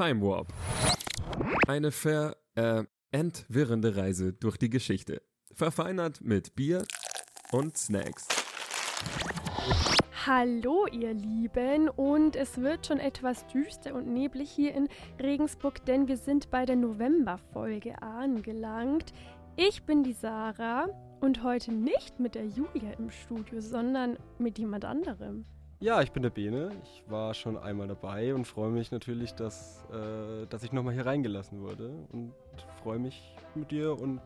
Time Warp. Eine ver äh, entwirrende Reise durch die Geschichte. Verfeinert mit Bier und Snacks. Hallo ihr Lieben und es wird schon etwas düster und neblig hier in Regensburg, denn wir sind bei der Novemberfolge angelangt. Ich bin die Sarah und heute nicht mit der Julia im Studio, sondern mit jemand anderem. Ja, ich bin der Bene. Ich war schon einmal dabei und freue mich natürlich, dass, äh, dass ich nochmal hier reingelassen wurde. Und freue mich mit dir und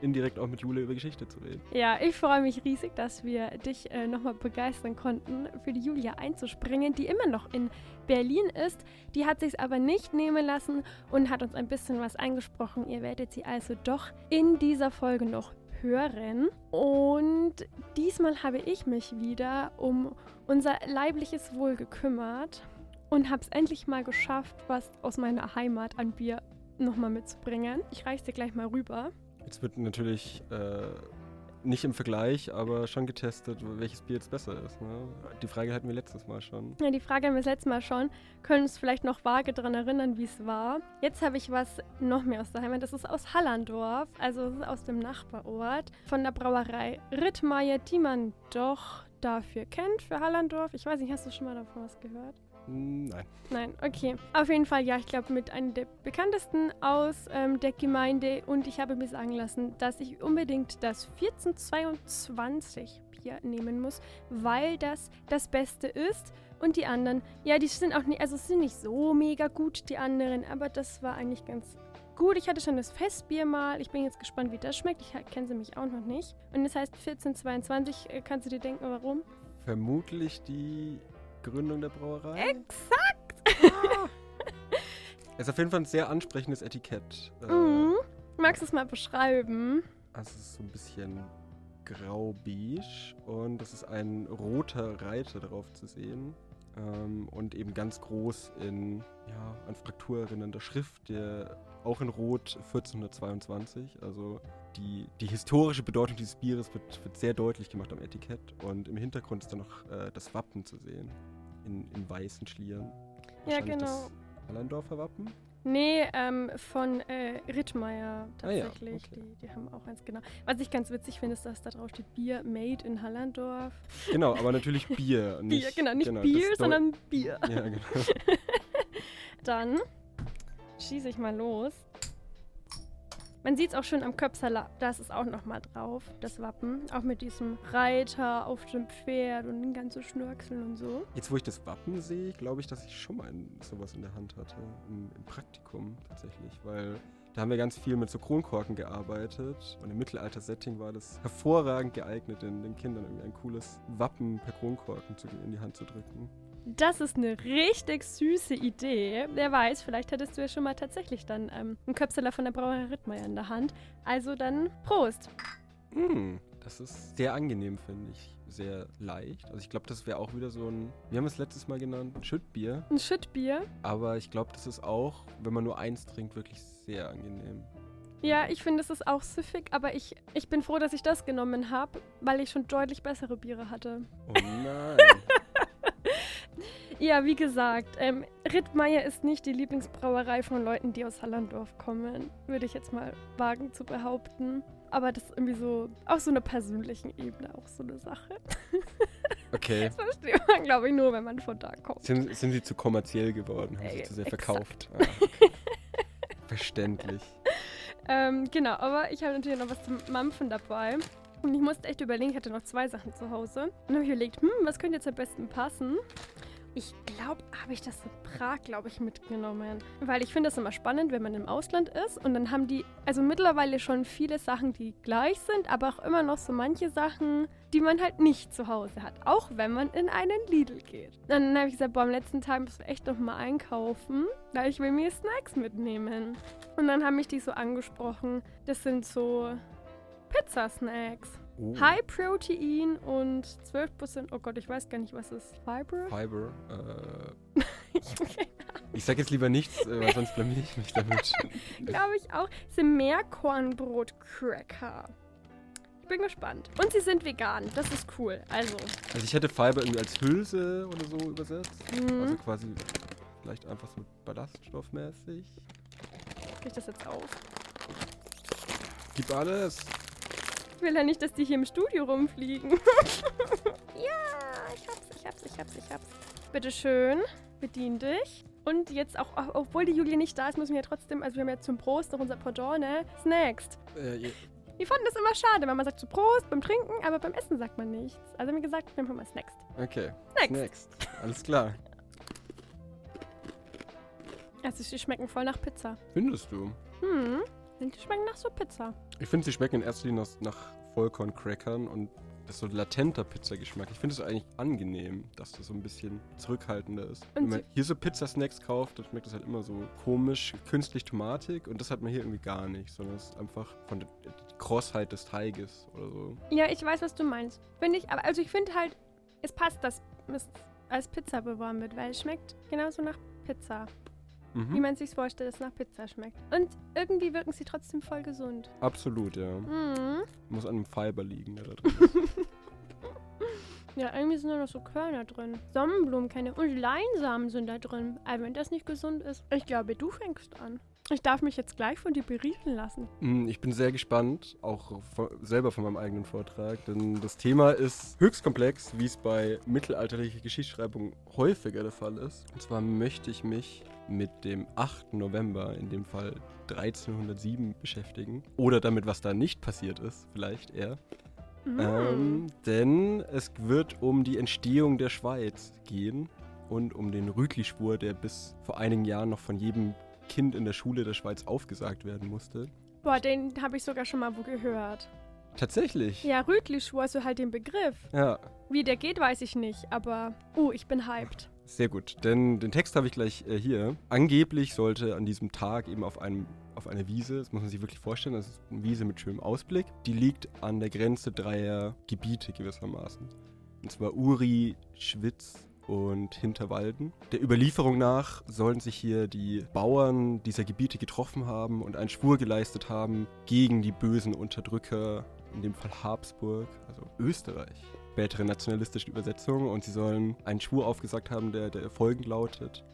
indirekt auch mit Jule über Geschichte zu reden. Ja, ich freue mich riesig, dass wir dich äh, nochmal begeistern konnten, für die Julia einzuspringen, die immer noch in Berlin ist. Die hat sich aber nicht nehmen lassen und hat uns ein bisschen was eingesprochen. Ihr werdet sie also doch in dieser Folge noch hören. Und diesmal habe ich mich wieder um unser leibliches Wohl gekümmert und habe es endlich mal geschafft, was aus meiner Heimat an Bier nochmal mitzubringen. Ich reiche dir gleich mal rüber. Jetzt wird natürlich äh, nicht im Vergleich, aber schon getestet, welches Bier jetzt besser ist. Ne? Die Frage hatten wir letztes Mal schon. Ja, die Frage haben wir das letzte Mal schon. Können uns vielleicht noch vage daran erinnern, wie es war. Jetzt habe ich was noch mehr aus der Heimat. Das ist aus Hallandorf, also aus dem Nachbarort von der Brauerei Rittmeier, die man doch dafür kennt, für Hallandorf. Ich weiß nicht, hast du schon mal davon was gehört? Nein. Nein, okay. Auf jeden Fall, ja, ich glaube, mit einem der bekanntesten aus ähm, der Gemeinde. Und ich habe mir sagen lassen, dass ich unbedingt das 1422 Bier nehmen muss, weil das das Beste ist. Und die anderen, ja, die sind auch nicht, also sind nicht so mega gut, die anderen, aber das war eigentlich ganz gut. Ich hatte schon das Festbier mal. Ich bin jetzt gespannt, wie das schmeckt. Ich kenne sie mich auch noch nicht. Und das heißt 1422. Äh, kannst du dir denken, warum? Vermutlich die Gründung der Brauerei. Exakt! Ah. ist auf jeden Fall ein sehr ansprechendes Etikett. Äh, mhm. Magst du es mal beschreiben? Also es ist so ein bisschen grau-beige und es ist ein roter Reiter drauf zu sehen. Ähm, und eben ganz groß in ja, an Fraktur erinnernder Schrift, der auch in Rot 1422. Also die, die historische Bedeutung dieses Bieres wird, wird sehr deutlich gemacht am Etikett. Und im Hintergrund ist dann noch äh, das Wappen zu sehen. In, in weißen Schlieren. Ja, genau. Das Hallandorfer Wappen? Nee, ähm, von äh, Rittmeier tatsächlich. Ah, ja, okay. die, die haben auch eins, genau. Was ich ganz witzig finde, ist, dass da drauf steht Bier made in Hallandorf. Genau, aber natürlich Bier. Nicht, Bier, genau, nicht genau, Bier, sondern Bier. Ja, genau. Dann schieße ich mal los. Man sieht es auch schon am Köpsalat, da ist auch nochmal drauf, das Wappen. Auch mit diesem Reiter auf dem Pferd und den ganzen Schnörkeln und so. Jetzt, wo ich das Wappen sehe, glaube ich, dass ich schon mal sowas in der Hand hatte. Im, Im, Praktikum tatsächlich, weil da haben wir ganz viel mit so Kronkorken gearbeitet. Und im Mittelalter-Setting war das hervorragend geeignet, den, den Kindern irgendwie ein cooles Wappen per Kronkorken zu, in die Hand zu drücken. Das ist eine richtig süße Idee. Wer weiß, vielleicht hättest du ja schon mal tatsächlich dann ähm, einen Köpseler von der Brauerei Rittmeier in der Hand. Also dann Prost. Mm, das ist sehr angenehm, finde ich. Sehr leicht. Also ich glaube, das wäre auch wieder so ein, wir haben es letztes Mal genannt, ein Schüttbier. Ein Schüttbier. Aber ich glaube, das ist auch, wenn man nur eins trinkt, wirklich sehr angenehm. Ja, ich finde, es ist auch süffig, aber ich, ich bin froh, dass ich das genommen habe, weil ich schon deutlich bessere Biere hatte. Oh nein. Ja, wie gesagt, ähm, Rittmeier ist nicht die Lieblingsbrauerei von Leuten, die aus Hallandorf kommen, würde ich jetzt mal wagen zu behaupten. Aber das ist irgendwie so, auf so einer persönlichen Ebene auch so eine Sache. Okay. Das versteht man, glaube ich, nur, wenn man von da kommt. Sind, sind sie zu kommerziell geworden, haben äh, sich zu sehr exakt. verkauft. Ah, okay. Verständlich. Ähm, genau, aber ich habe natürlich noch was zum Mampfen dabei. Und ich musste echt überlegen, ich hatte noch zwei Sachen zu Hause. Und dann habe ich überlegt, hm, was könnte jetzt am besten passen? Ich glaube, habe ich das in Prag, glaube ich, mitgenommen. Weil ich finde das immer spannend, wenn man im Ausland ist. Und dann haben die, also mittlerweile schon viele Sachen, die gleich sind, aber auch immer noch so manche Sachen, die man halt nicht zu Hause hat. Auch wenn man in einen Lidl geht. Dann habe ich gesagt, boah, am letzten Tag müssen wir echt noch mal einkaufen, weil ich will mir Snacks mitnehmen. Und dann haben mich die so angesprochen. Das sind so Pizzasnacks. Oh. High Protein und 12%. Oh Gott, ich weiß gar nicht, was ist Fiber? Fiber. Äh, ich sag jetzt lieber nichts, äh, weil sonst blamier ich mich damit. Glaube ich auch. Das sind Meerkornbrot-Cracker. Ich bin gespannt. Und sie sind vegan. Das ist cool. Also. Also ich hätte Fiber irgendwie als Hülse oder so übersetzt. Mhm. Also quasi Vielleicht einfach so ballaststoffmäßig. Krieg ich das jetzt auf? Gib alles. Ich will ja nicht, dass die hier im Studio rumfliegen. ja, ich hab's, ich hab's, ich hab's, ich hab's. Bitteschön, bedien dich. Und jetzt auch, obwohl die Julia nicht da ist, müssen wir ja trotzdem, also wir haben ja zum Prost noch unser Pendant, ne? Snacks. Äh, ihr- Wir fanden das immer schade, wenn man sagt zu Prost beim Trinken, aber beim Essen sagt man nichts. Also haben wir gesagt, wir machen mal Snacks. okay. Next. Next. Alles klar. Also sie schmecken voll nach Pizza. Findest du? Hm, die schmecken nach so Pizza. Ich finde, sie schmecken in erster Linie nach Vollkorn-Crackern und das ist so ein latenter Pizzageschmack. Ich finde es eigentlich angenehm, dass das so ein bisschen zurückhaltender ist. Und Wenn man hier so Pizzasnacks kauft, dann schmeckt das halt immer so komisch, künstlich tomatig und das hat man hier irgendwie gar nicht, sondern es ist einfach von der der Krossheit des Teiges oder so. Ja, ich weiß, was du meinst. Finde ich, aber also ich finde halt, es passt, dass es als Pizza beworben wird, weil es schmeckt genauso nach Pizza. Wie Mhm. man sich vorstellt, dass es nach Pizza schmeckt. Und irgendwie wirken sie trotzdem voll gesund. Absolut, ja. Mhm. Muss an dem Fiber liegen, der da drin ist. Ja, irgendwie sind da noch so Körner drin. Sonnenblumenkerne und Leinsamen sind da drin. Aber wenn das nicht gesund ist, ich glaube, du fängst an. Ich darf mich jetzt gleich von dir berieseln lassen. Mm, Ich bin sehr gespannt, auch von, selber von meinem eigenen Vortrag, denn das Thema ist höchst komplex, wie es bei mittelalterlicher Geschichtsschreibung häufiger der Fall ist. Und zwar möchte ich mich mit dem 8. November, in dem Fall 1307, beschäftigen. Oder damit, was da nicht passiert ist, vielleicht eher. Mhm. Ähm, denn es wird um die Entstehung der Schweiz gehen und um den Rütli-Schwur, der bis vor einigen Jahren noch von jedem Kind in der Schule der Schweiz aufgesagt werden musste. Boah, den habe ich sogar schon mal wo gehört. Tatsächlich. Ja, Rütli-Schwur, also halt den Begriff. Ja, Wie der geht, weiß ich nicht, aber. Uh, ich bin hyped. Sehr gut. Denn den Text habe ich gleich äh, hier. Angeblich sollte an diesem Tag eben auf einem auf einer Wiese, das muss man sich wirklich vorstellen, das ist eine Wiese mit schönem Ausblick. Die liegt an der Grenze dreier Gebiete gewissermaßen. Und zwar Uri, Schwitz und Hinterwalden. Der Überlieferung nach sollen sich hier die Bauern dieser Gebiete getroffen haben und einen Schwur geleistet haben gegen die bösen Unterdrücker, in dem Fall Habsburg, also Österreich. Spätere nationalistische Übersetzung und sie sollen einen Schwur aufgesagt haben, der, der folgend lautet: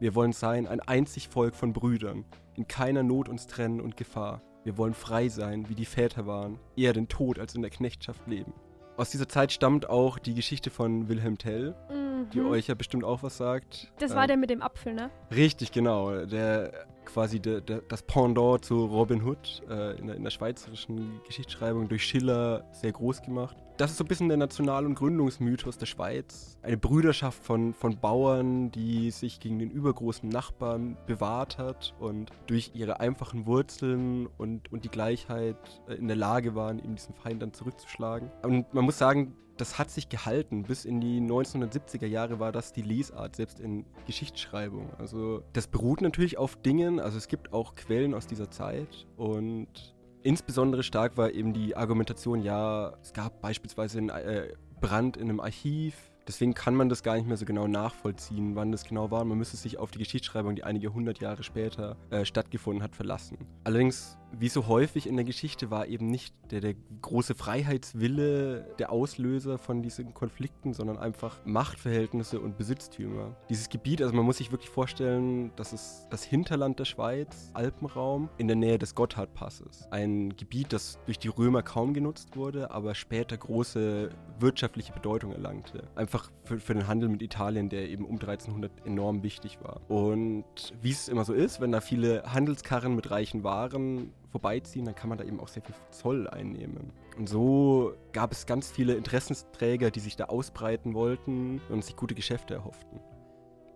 Wir wollen sein ein einzig Volk von Brüdern, in keiner Not uns trennen und Gefahr. Wir wollen frei sein, wie die Väter waren, eher den Tod als in der Knechtschaft leben. Aus dieser Zeit stammt auch die Geschichte von Wilhelm Tell, Mhm. die euch ja bestimmt auch was sagt. Das war Ähm, der mit dem Apfel, ne? Richtig, genau. Der quasi der, der, das Pendant zu Robin Hood äh, in, der, in der schweizerischen Geschichtsschreibung durch Schiller sehr groß gemacht. Das ist so ein bisschen der National- und Gründungsmythos der Schweiz. Eine Brüderschaft von, von Bauern, die sich gegen den übergroßen Nachbarn bewahrt hat und durch ihre einfachen Wurzeln und, und die Gleichheit äh, in der Lage waren, eben diesen Feind dann zurückzuschlagen. Und man muss sagen, das hat sich gehalten. Bis in die 1970er Jahre war das die Lesart, selbst in Geschichtsschreibung. Also das beruht natürlich auf Dingen, also es gibt auch Quellen aus dieser Zeit und insbesondere stark war eben die Argumentation, ja, es gab beispielsweise einen äh, Brand in einem Archiv. Deswegen kann man das gar nicht mehr so genau nachvollziehen, wann das genau war. Man müsste sich auf die Geschichtsschreibung, die einige hundert Jahre später äh, stattgefunden hat, verlassen. Allerdings, wie so häufig in der Geschichte, war eben nicht der, der große Freiheitswille der Auslöser von diesen Konflikten, sondern einfach Machtverhältnisse und Besitztümer. Dieses Gebiet, also man muss sich wirklich vorstellen, das ist das Hinterland der Schweiz, Alpenraum, in der Nähe des Gotthardpasses. Ein Gebiet, das durch die Römer kaum genutzt wurde, aber später große wirtschaftliche Bedeutung erlangte. Einfach für, für den Handel mit Italien, der eben um 1300 enorm wichtig war. Und wie es immer so ist, wenn da viele Handelskarren mit reichen Waren vorbeiziehen, dann kann man da eben auch sehr viel Zoll einnehmen. Und so gab es ganz viele Interessensträger, die sich da ausbreiten wollten und sich gute Geschäfte erhofften.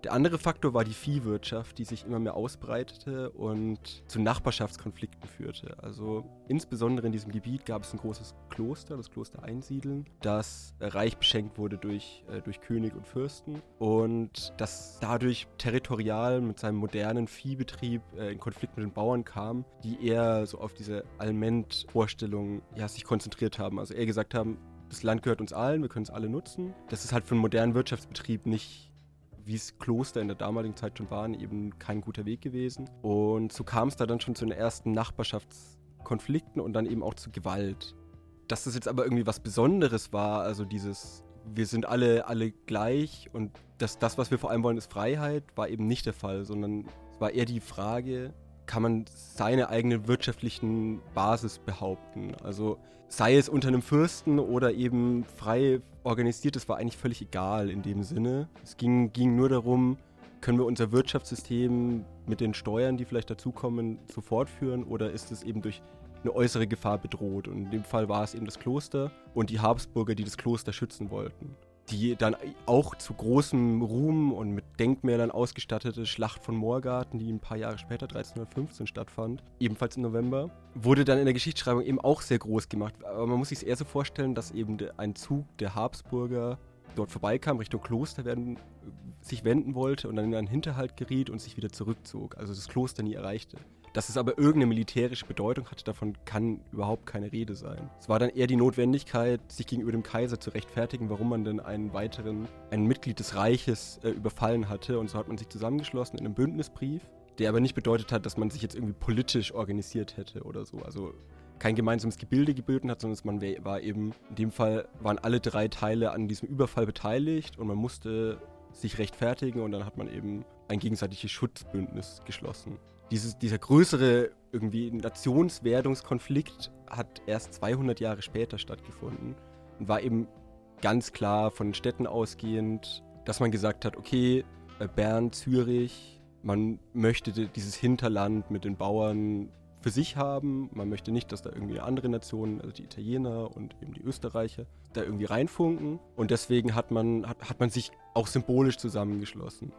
Der andere Faktor war die Viehwirtschaft, die sich immer mehr ausbreitete und zu Nachbarschaftskonflikten führte. Also insbesondere in diesem Gebiet gab es ein großes Kloster, das Kloster Einsiedeln, das reich beschenkt wurde durch, äh, durch König und Fürsten und das dadurch territorial mit seinem modernen Viehbetrieb äh, in Konflikt mit den Bauern kam, die eher so auf diese Allmend-Vorstellung ja, sich konzentriert haben. Also eher gesagt haben, das Land gehört uns allen, wir können es alle nutzen. Das ist halt für einen modernen Wirtschaftsbetrieb nicht wie es Kloster in der damaligen Zeit schon waren, eben kein guter Weg gewesen. Und so kam es da dann schon zu den ersten Nachbarschaftskonflikten und dann eben auch zu Gewalt. Dass das jetzt aber irgendwie was Besonderes war, also dieses wir sind alle, alle gleich und das, das, was wir vor allem wollen, ist Freiheit, war eben nicht der Fall, sondern es war eher die Frage, kann man seine eigene wirtschaftlichen Basis behaupten? Also sei es unter einem Fürsten oder eben frei organisiert, das war eigentlich völlig egal in dem Sinne. Es ging, ging nur darum, können wir unser Wirtschaftssystem mit den Steuern, die vielleicht dazukommen, so fortführen oder ist es eben durch eine äußere Gefahr bedroht? Und in dem Fall war es eben das Kloster und die Habsburger, die das Kloster schützen wollten die dann auch zu großem Ruhm und mit Denkmälern ausgestattete Schlacht von Moorgarten, die ein paar Jahre später, 1315, stattfand, ebenfalls im November, wurde dann in der Geschichtsschreibung eben auch sehr groß gemacht. Aber man muss sich es eher so vorstellen, dass eben ein Zug der Habsburger dort vorbeikam, Richtung Kloster werden, sich wenden wollte und dann in einen Hinterhalt geriet und sich wieder zurückzog, also das Kloster nie erreichte. Dass es aber irgendeine militärische Bedeutung hatte, davon kann überhaupt keine Rede sein. Es war dann eher die Notwendigkeit, sich gegenüber dem Kaiser zu rechtfertigen, warum man denn einen weiteren, ein Mitglied des Reiches äh, überfallen hatte. Und so hat man sich zusammengeschlossen in einem Bündnisbrief, der aber nicht bedeutet hat, dass man sich jetzt irgendwie politisch organisiert hätte oder so. Also kein gemeinsames Gebilde gebildet hat, sondern man war eben, in dem Fall waren alle drei Teile an diesem Überfall beteiligt und man musste sich rechtfertigen und dann hat man eben ein gegenseitiges Schutzbündnis geschlossen dieses, dieser größere irgendwie Nationswerdungskonflikt hat erst 200 Jahre später stattgefunden und war eben ganz klar von den Städten ausgehend, dass man gesagt hat, okay, äh, Bern, Zürich, man möchte dieses Hinterland mit den Bauern für sich haben. Man möchte nicht, dass da irgendwie andere Nationen, also die Italiener und eben die Österreicher, da irgendwie reinfunken. Und deswegen hat man, hat, hat man sich auch symbolisch zusammengeschlossen.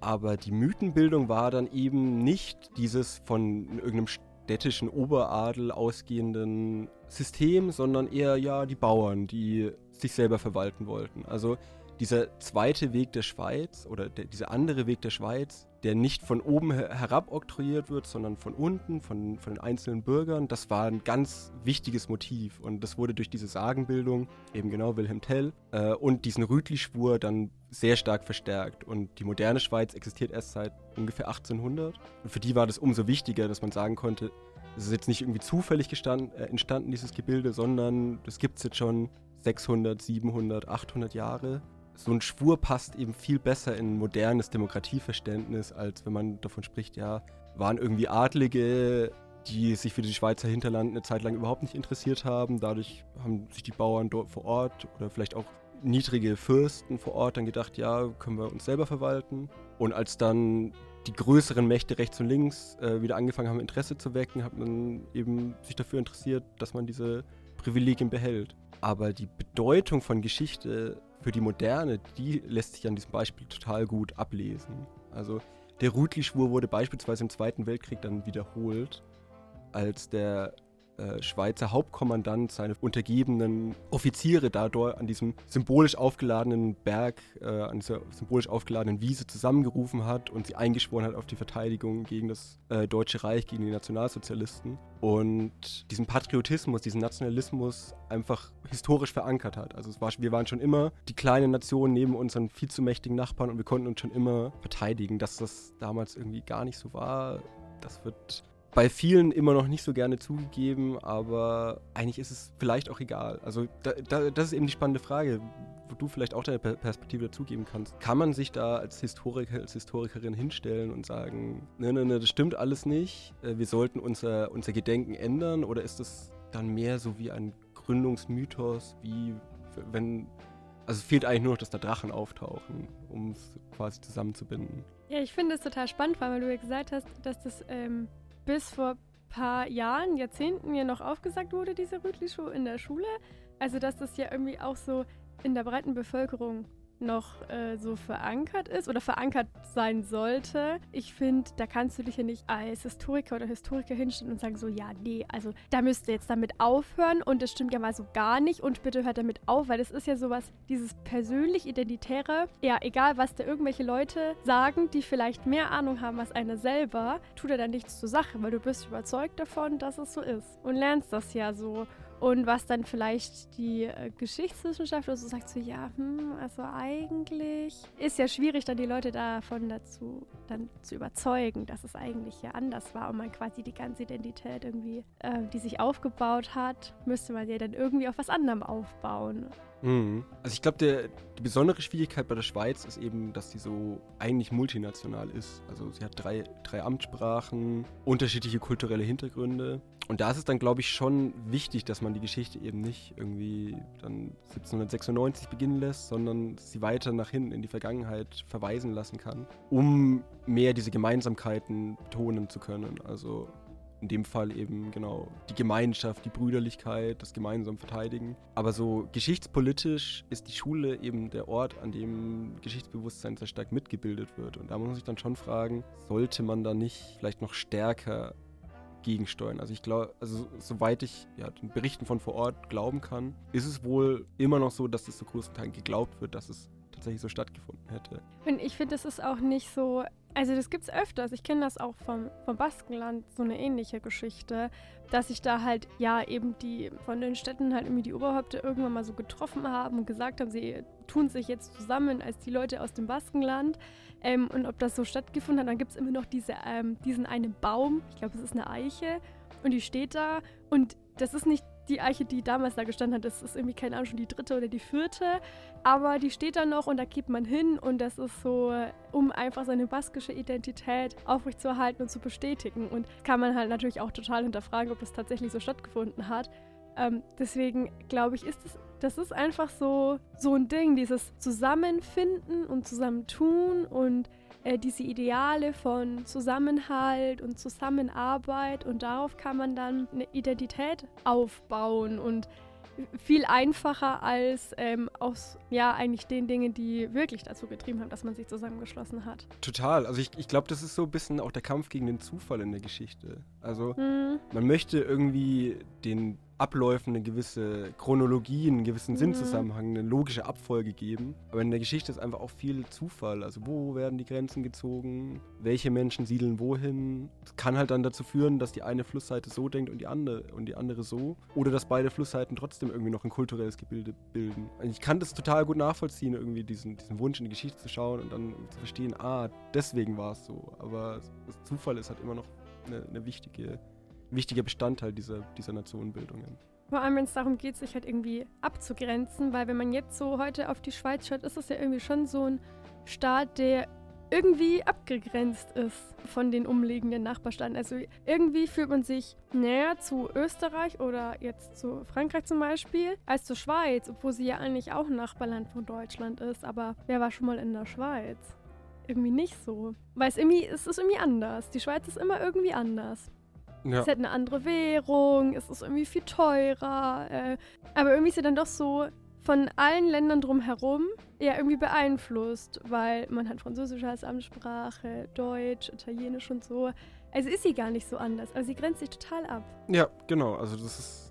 Aber die Mythenbildung war dann eben nicht dieses von irgendeinem städtischen Oberadel ausgehenden System, sondern eher ja die Bauern, die sich selber verwalten wollten. Also dieser zweite Weg der Schweiz oder der, dieser andere Weg der Schweiz, der nicht von oben herab oktroyiert wird, sondern von unten, von, von den einzelnen Bürgern, das war ein ganz wichtiges Motiv. Und das wurde durch diese Sagenbildung, eben genau Wilhelm Tell, äh, und diesen Rütli-Schwur dann sehr stark verstärkt. Und die moderne Schweiz existiert erst seit ungefähr 1800. Und für die war das umso wichtiger, dass man sagen konnte, es ist jetzt nicht irgendwie zufällig gestanden, äh, entstanden, dieses Gebilde, sondern das gibt es jetzt schon 600, 700, 800 Jahre so ein Schwur passt eben viel besser in modernes Demokratieverständnis, als wenn man davon spricht, ja, waren irgendwie Adlige, die sich für die Schweizer Hinterland eine Zeit lang überhaupt nicht interessiert haben. Dadurch haben sich die Bauern dort vor Ort oder vielleicht auch niedrige Fürsten vor Ort dann gedacht, ja, können wir uns selber verwalten. Und als dann die größeren Mächte rechts und links äh, wieder angefangen haben, Interesse zu wecken, hat man eben sich dafür interessiert, dass man diese Privilegien behält. Aber die Bedeutung von Geschichte für die Moderne, die lässt sich an diesem Beispiel total gut ablesen. Also der Rütli-Schwur wurde beispielsweise im Zweiten Weltkrieg dann wiederholt, als der äh, Schweizer Hauptkommandant seine untergebenen Offiziere da dort an diesem symbolisch aufgeladenen Berg, äh, an dieser symbolisch aufgeladenen Wiese zusammengerufen hat und sie eingeschworen hat auf die Verteidigung gegen das äh, Deutsche Reich, gegen die Nationalsozialisten und diesen Patriotismus, diesen Nationalismus einfach historisch verankert hat. Also war, wir waren schon immer die kleine Nation neben unseren viel zu mächtigen Nachbarn und wir konnten uns schon immer verteidigen, dass das damals irgendwie gar nicht so war. Das wird bei vielen immer noch nicht so gerne zugegeben, aber eigentlich ist es vielleicht auch egal. Also da, da, das ist eben die spannende Frage, wo du vielleicht auch deine Perspektive dazugeben kannst. Kann man sich da als Historiker, als Historikerin hinstellen und sagen, ne, ne, ne, das stimmt alles nicht, äh, wir sollten unser, unser Gedenken ändern oder ist das dann mehr so wie ein Gründungsmythos, wie wenn also es fehlt eigentlich nur noch, dass da Drachen auftauchen, um es quasi zusammenzubinden. Ja, ich finde es total spannend, weil du ja gesagt hast, dass das ähm, bis vor ein paar Jahren, Jahrzehnten mir noch aufgesagt wurde, diese Rütli-Show in der Schule. Also, dass das ja irgendwie auch so in der breiten Bevölkerung noch äh, so verankert ist oder verankert sein sollte. Ich finde, da kannst du dich ja nicht als Historiker oder Historiker hinstellen und sagen so, ja, nee, also da müsst ihr jetzt damit aufhören und das stimmt ja mal so gar nicht und bitte hört damit auf, weil das ist ja sowas, dieses persönlich Identitäre, ja, egal was da irgendwelche Leute sagen, die vielleicht mehr Ahnung haben als einer selber, tut er dann nichts zur Sache, weil du bist überzeugt davon, dass es so ist und lernst das ja so. Und was dann vielleicht die äh, Geschichtswissenschaftler so sagt, so ja, hm, also eigentlich ist ja schwierig, dann die Leute davon dazu dann zu überzeugen, dass es eigentlich ja anders war und man quasi die ganze Identität irgendwie, äh, die sich aufgebaut hat, müsste man ja dann irgendwie auf was anderem aufbauen. Mhm. Also ich glaube, die besondere Schwierigkeit bei der Schweiz ist eben, dass sie so eigentlich multinational ist. Also sie hat drei, drei Amtssprachen, unterschiedliche kulturelle Hintergründe. Und da ist es dann, glaube ich, schon wichtig, dass man die Geschichte eben nicht irgendwie dann 1796 beginnen lässt, sondern sie weiter nach hinten in die Vergangenheit verweisen lassen kann, um mehr diese Gemeinsamkeiten betonen zu können. Also in dem Fall eben genau die Gemeinschaft, die Brüderlichkeit, das gemeinsam Verteidigen. Aber so geschichtspolitisch ist die Schule eben der Ort, an dem Geschichtsbewusstsein sehr stark mitgebildet wird. Und da muss man sich dann schon fragen, sollte man da nicht vielleicht noch stärker gegensteuern? Also ich glaube, also soweit ich ja, den Berichten von vor Ort glauben kann, ist es wohl immer noch so, dass es zu großen Teilen geglaubt wird, dass es tatsächlich so stattgefunden hätte. Und ich finde, es ist auch nicht so also das gibt es öfters. Ich kenne das auch vom, vom Baskenland, so eine ähnliche Geschichte, dass sich da halt, ja, eben die von den Städten halt irgendwie die Oberhäupter irgendwann mal so getroffen haben und gesagt haben, sie tun sich jetzt zusammen als die Leute aus dem Baskenland. Ähm, und ob das so stattgefunden hat, dann gibt es immer noch diese, ähm, diesen einen Baum, ich glaube, es ist eine Eiche, und die steht da und das ist nicht die Eiche, die damals da gestanden hat, das ist irgendwie, keine Ahnung, schon die dritte oder die vierte. Aber die steht da noch und da geht man hin und das ist so, um einfach seine baskische Identität aufrechtzuerhalten und zu bestätigen. Und kann man halt natürlich auch total hinterfragen, ob das tatsächlich so stattgefunden hat. Ähm, deswegen glaube ich, ist es, das ist einfach so, so ein Ding, dieses Zusammenfinden und Zusammentun und äh, diese Ideale von Zusammenhalt und Zusammenarbeit und darauf kann man dann eine Identität aufbauen und viel einfacher als ähm, aus ja eigentlich den Dingen, die wirklich dazu getrieben haben, dass man sich zusammengeschlossen hat. Total. Also ich, ich glaube, das ist so ein bisschen auch der Kampf gegen den Zufall in der Geschichte. Also mhm. man möchte irgendwie den Abläufen eine gewisse Chronologie, einen gewissen mhm. Sinnzusammenhang, eine logische Abfolge geben. Aber in der Geschichte ist einfach auch viel Zufall. Also wo werden die Grenzen gezogen? Welche Menschen siedeln wohin? Das kann halt dann dazu führen, dass die eine Flussseite so denkt und die andere und die andere so. Oder dass beide Flussseiten trotzdem irgendwie noch ein kulturelles Gebilde bilden. Also ich kann das total gut nachvollziehen, irgendwie diesen, diesen Wunsch in die Geschichte zu schauen und dann zu verstehen, ah, deswegen war es so. Aber das Zufall ist halt immer noch eine, eine wichtige wichtiger Bestandteil dieser, dieser Nationenbildungen. Vor allem, wenn es darum geht, sich halt irgendwie abzugrenzen, weil wenn man jetzt so heute auf die Schweiz schaut, ist es ja irgendwie schon so ein Staat, der irgendwie abgegrenzt ist von den umliegenden Nachbarstaaten. Also irgendwie fühlt man sich näher zu Österreich oder jetzt zu Frankreich zum Beispiel als zur Schweiz, obwohl sie ja eigentlich auch ein Nachbarland von Deutschland ist. Aber wer war schon mal in der Schweiz? Irgendwie nicht so. Weil es irgendwie, es ist irgendwie anders. Die Schweiz ist immer irgendwie anders. Ja. Es hat eine andere Währung, es ist irgendwie viel teurer. Äh, aber irgendwie ist sie dann doch so von allen Ländern drumherum ja irgendwie beeinflusst, weil man hat Französisch als Amtssprache, Deutsch, Italienisch und so. Also ist sie gar nicht so anders, aber sie grenzt sich total ab. Ja, genau. Also das ist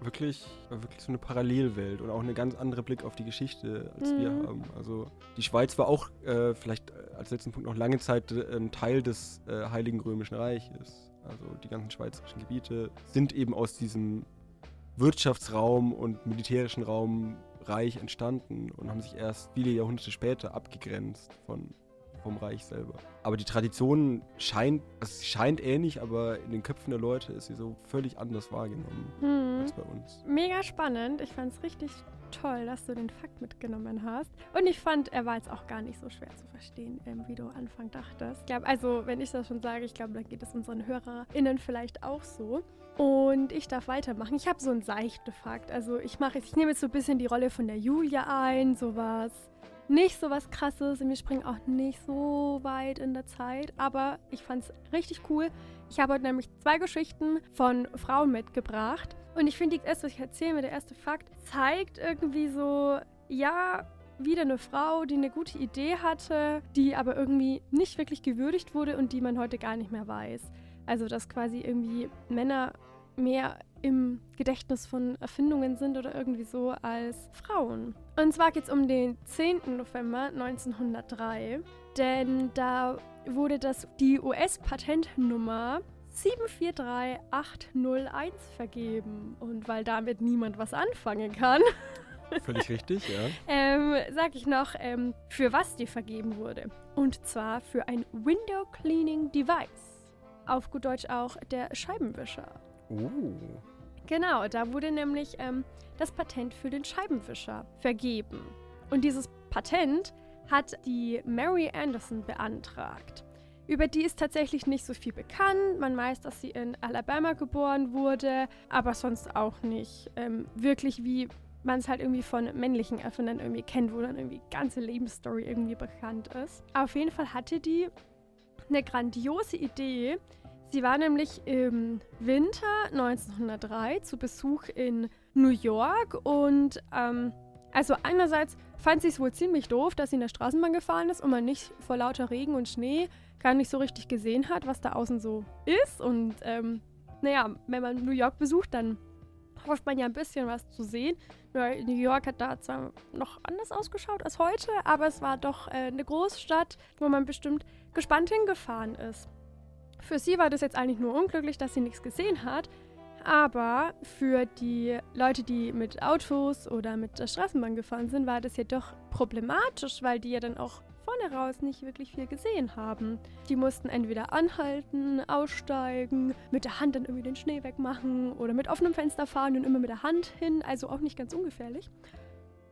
wirklich, wirklich so eine Parallelwelt und auch eine ganz andere Blick auf die Geschichte, als mhm. wir haben. Also die Schweiz war auch äh, vielleicht äh, als letzten Punkt noch lange Zeit äh, ein Teil des äh, Heiligen Römischen Reiches. Also die ganzen schweizerischen Gebiete sind eben aus diesem Wirtschaftsraum und militärischen Raum reich entstanden und haben sich erst viele Jahrhunderte später abgegrenzt von, vom Reich selber. Aber die Tradition scheint, sie scheint ähnlich, aber in den Köpfen der Leute ist sie so völlig anders wahrgenommen hm. als bei uns. Mega spannend. Ich fand es richtig toll, dass du den Fakt mitgenommen hast. Und ich fand, er war jetzt auch gar nicht so schwer zu verstehen, ähm, wie du Anfang dachtest. Ich glaube, also, wenn ich das schon sage, ich glaube, dann geht es unseren HörerInnen vielleicht auch so. Und ich darf weitermachen. Ich habe so einen seichten Fakt. Also ich mache ich nehme jetzt so ein bisschen die Rolle von der Julia ein, sowas. Nicht so was krasses und wir springen auch nicht so weit in der Zeit, aber ich fand es richtig cool. Ich habe heute nämlich zwei Geschichten von Frauen mitgebracht und ich finde, das, was ich erzähle, der erste Fakt, zeigt irgendwie so, ja, wieder eine Frau, die eine gute Idee hatte, die aber irgendwie nicht wirklich gewürdigt wurde und die man heute gar nicht mehr weiß. Also, dass quasi irgendwie Männer mehr im Gedächtnis von Erfindungen sind oder irgendwie so als Frauen. Und zwar geht es um den 10. November 1903, denn da wurde das die US-Patentnummer 743801 vergeben. Und weil damit niemand was anfangen kann. Völlig richtig, ja. ähm, sag ich noch, ähm, für was die vergeben wurde. Und zwar für ein Window Cleaning Device. Auf gut Deutsch auch der Scheibenwischer. Oh. Genau, da wurde nämlich ähm, das Patent für den Scheibenwischer vergeben. Und dieses Patent hat die Mary Anderson beantragt. Über die ist tatsächlich nicht so viel bekannt. Man weiß, dass sie in Alabama geboren wurde, aber sonst auch nicht ähm, wirklich, wie man es halt irgendwie von männlichen Erfindern irgendwie kennt, wo dann irgendwie ganze Lebensstory irgendwie bekannt ist. Auf jeden Fall hatte die eine grandiose Idee. Sie war nämlich im Winter 1903 zu Besuch in New York und ähm, also einerseits fand sie es wohl ziemlich doof, dass sie in der Straßenbahn gefahren ist und man nicht vor lauter Regen und Schnee gar nicht so richtig gesehen hat, was da außen so ist. Und ähm, naja, wenn man New York besucht, dann hofft man ja ein bisschen was zu sehen. New York hat da zwar noch anders ausgeschaut als heute, aber es war doch äh, eine Großstadt, wo man bestimmt gespannt hingefahren ist. Für sie war das jetzt eigentlich nur unglücklich, dass sie nichts gesehen hat, aber für die Leute, die mit Autos oder mit der Straßenbahn gefahren sind, war das ja doch problematisch, weil die ja dann auch vorne raus nicht wirklich viel gesehen haben. Die mussten entweder anhalten, aussteigen, mit der Hand dann irgendwie den Schnee wegmachen oder mit offenem Fenster fahren und immer mit der Hand hin, also auch nicht ganz ungefährlich.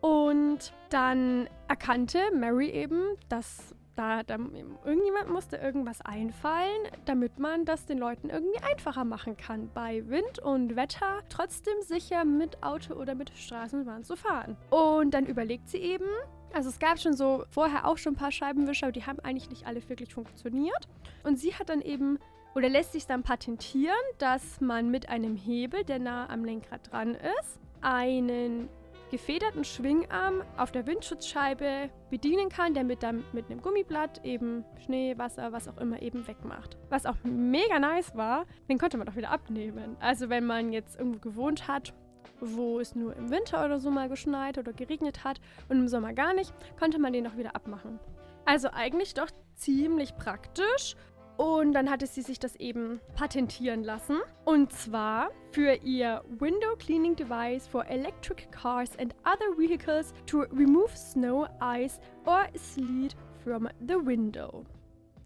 Und dann erkannte Mary eben, dass da, da irgendjemand musste irgendwas einfallen, damit man das den Leuten irgendwie einfacher machen kann, bei Wind und Wetter trotzdem sicher mit Auto oder mit Straßenbahn zu fahren. Und dann überlegt sie eben, also es gab schon so vorher auch schon ein paar Scheibenwischer, aber die haben eigentlich nicht alle wirklich funktioniert. Und sie hat dann eben oder lässt sich dann patentieren, dass man mit einem Hebel, der nah am Lenkrad dran ist, einen gefederten Schwingarm auf der Windschutzscheibe bedienen kann, der mit, dann mit einem Gummiblatt eben Schnee, Wasser, was auch immer eben wegmacht. Was auch mega nice war, den konnte man auch wieder abnehmen. Also wenn man jetzt irgendwo gewohnt hat, wo es nur im Winter oder so mal geschneit oder geregnet hat und im Sommer gar nicht, konnte man den auch wieder abmachen. Also eigentlich doch ziemlich praktisch und dann hatte sie sich das eben patentieren lassen. Und zwar für ihr Window Cleaning Device for Electric Cars and Other Vehicles to remove snow, ice or sleet from the window.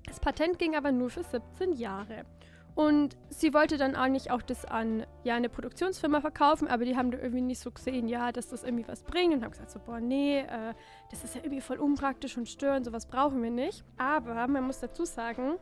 Das Patent ging aber nur für 17 Jahre. Und sie wollte dann eigentlich auch das an ja, eine Produktionsfirma verkaufen, aber die haben da irgendwie nicht so gesehen, ja, dass das irgendwie was bringt und haben gesagt so, boah, nee, äh, das ist ja irgendwie voll unpraktisch und störend, sowas brauchen wir nicht. Aber man muss dazu sagen,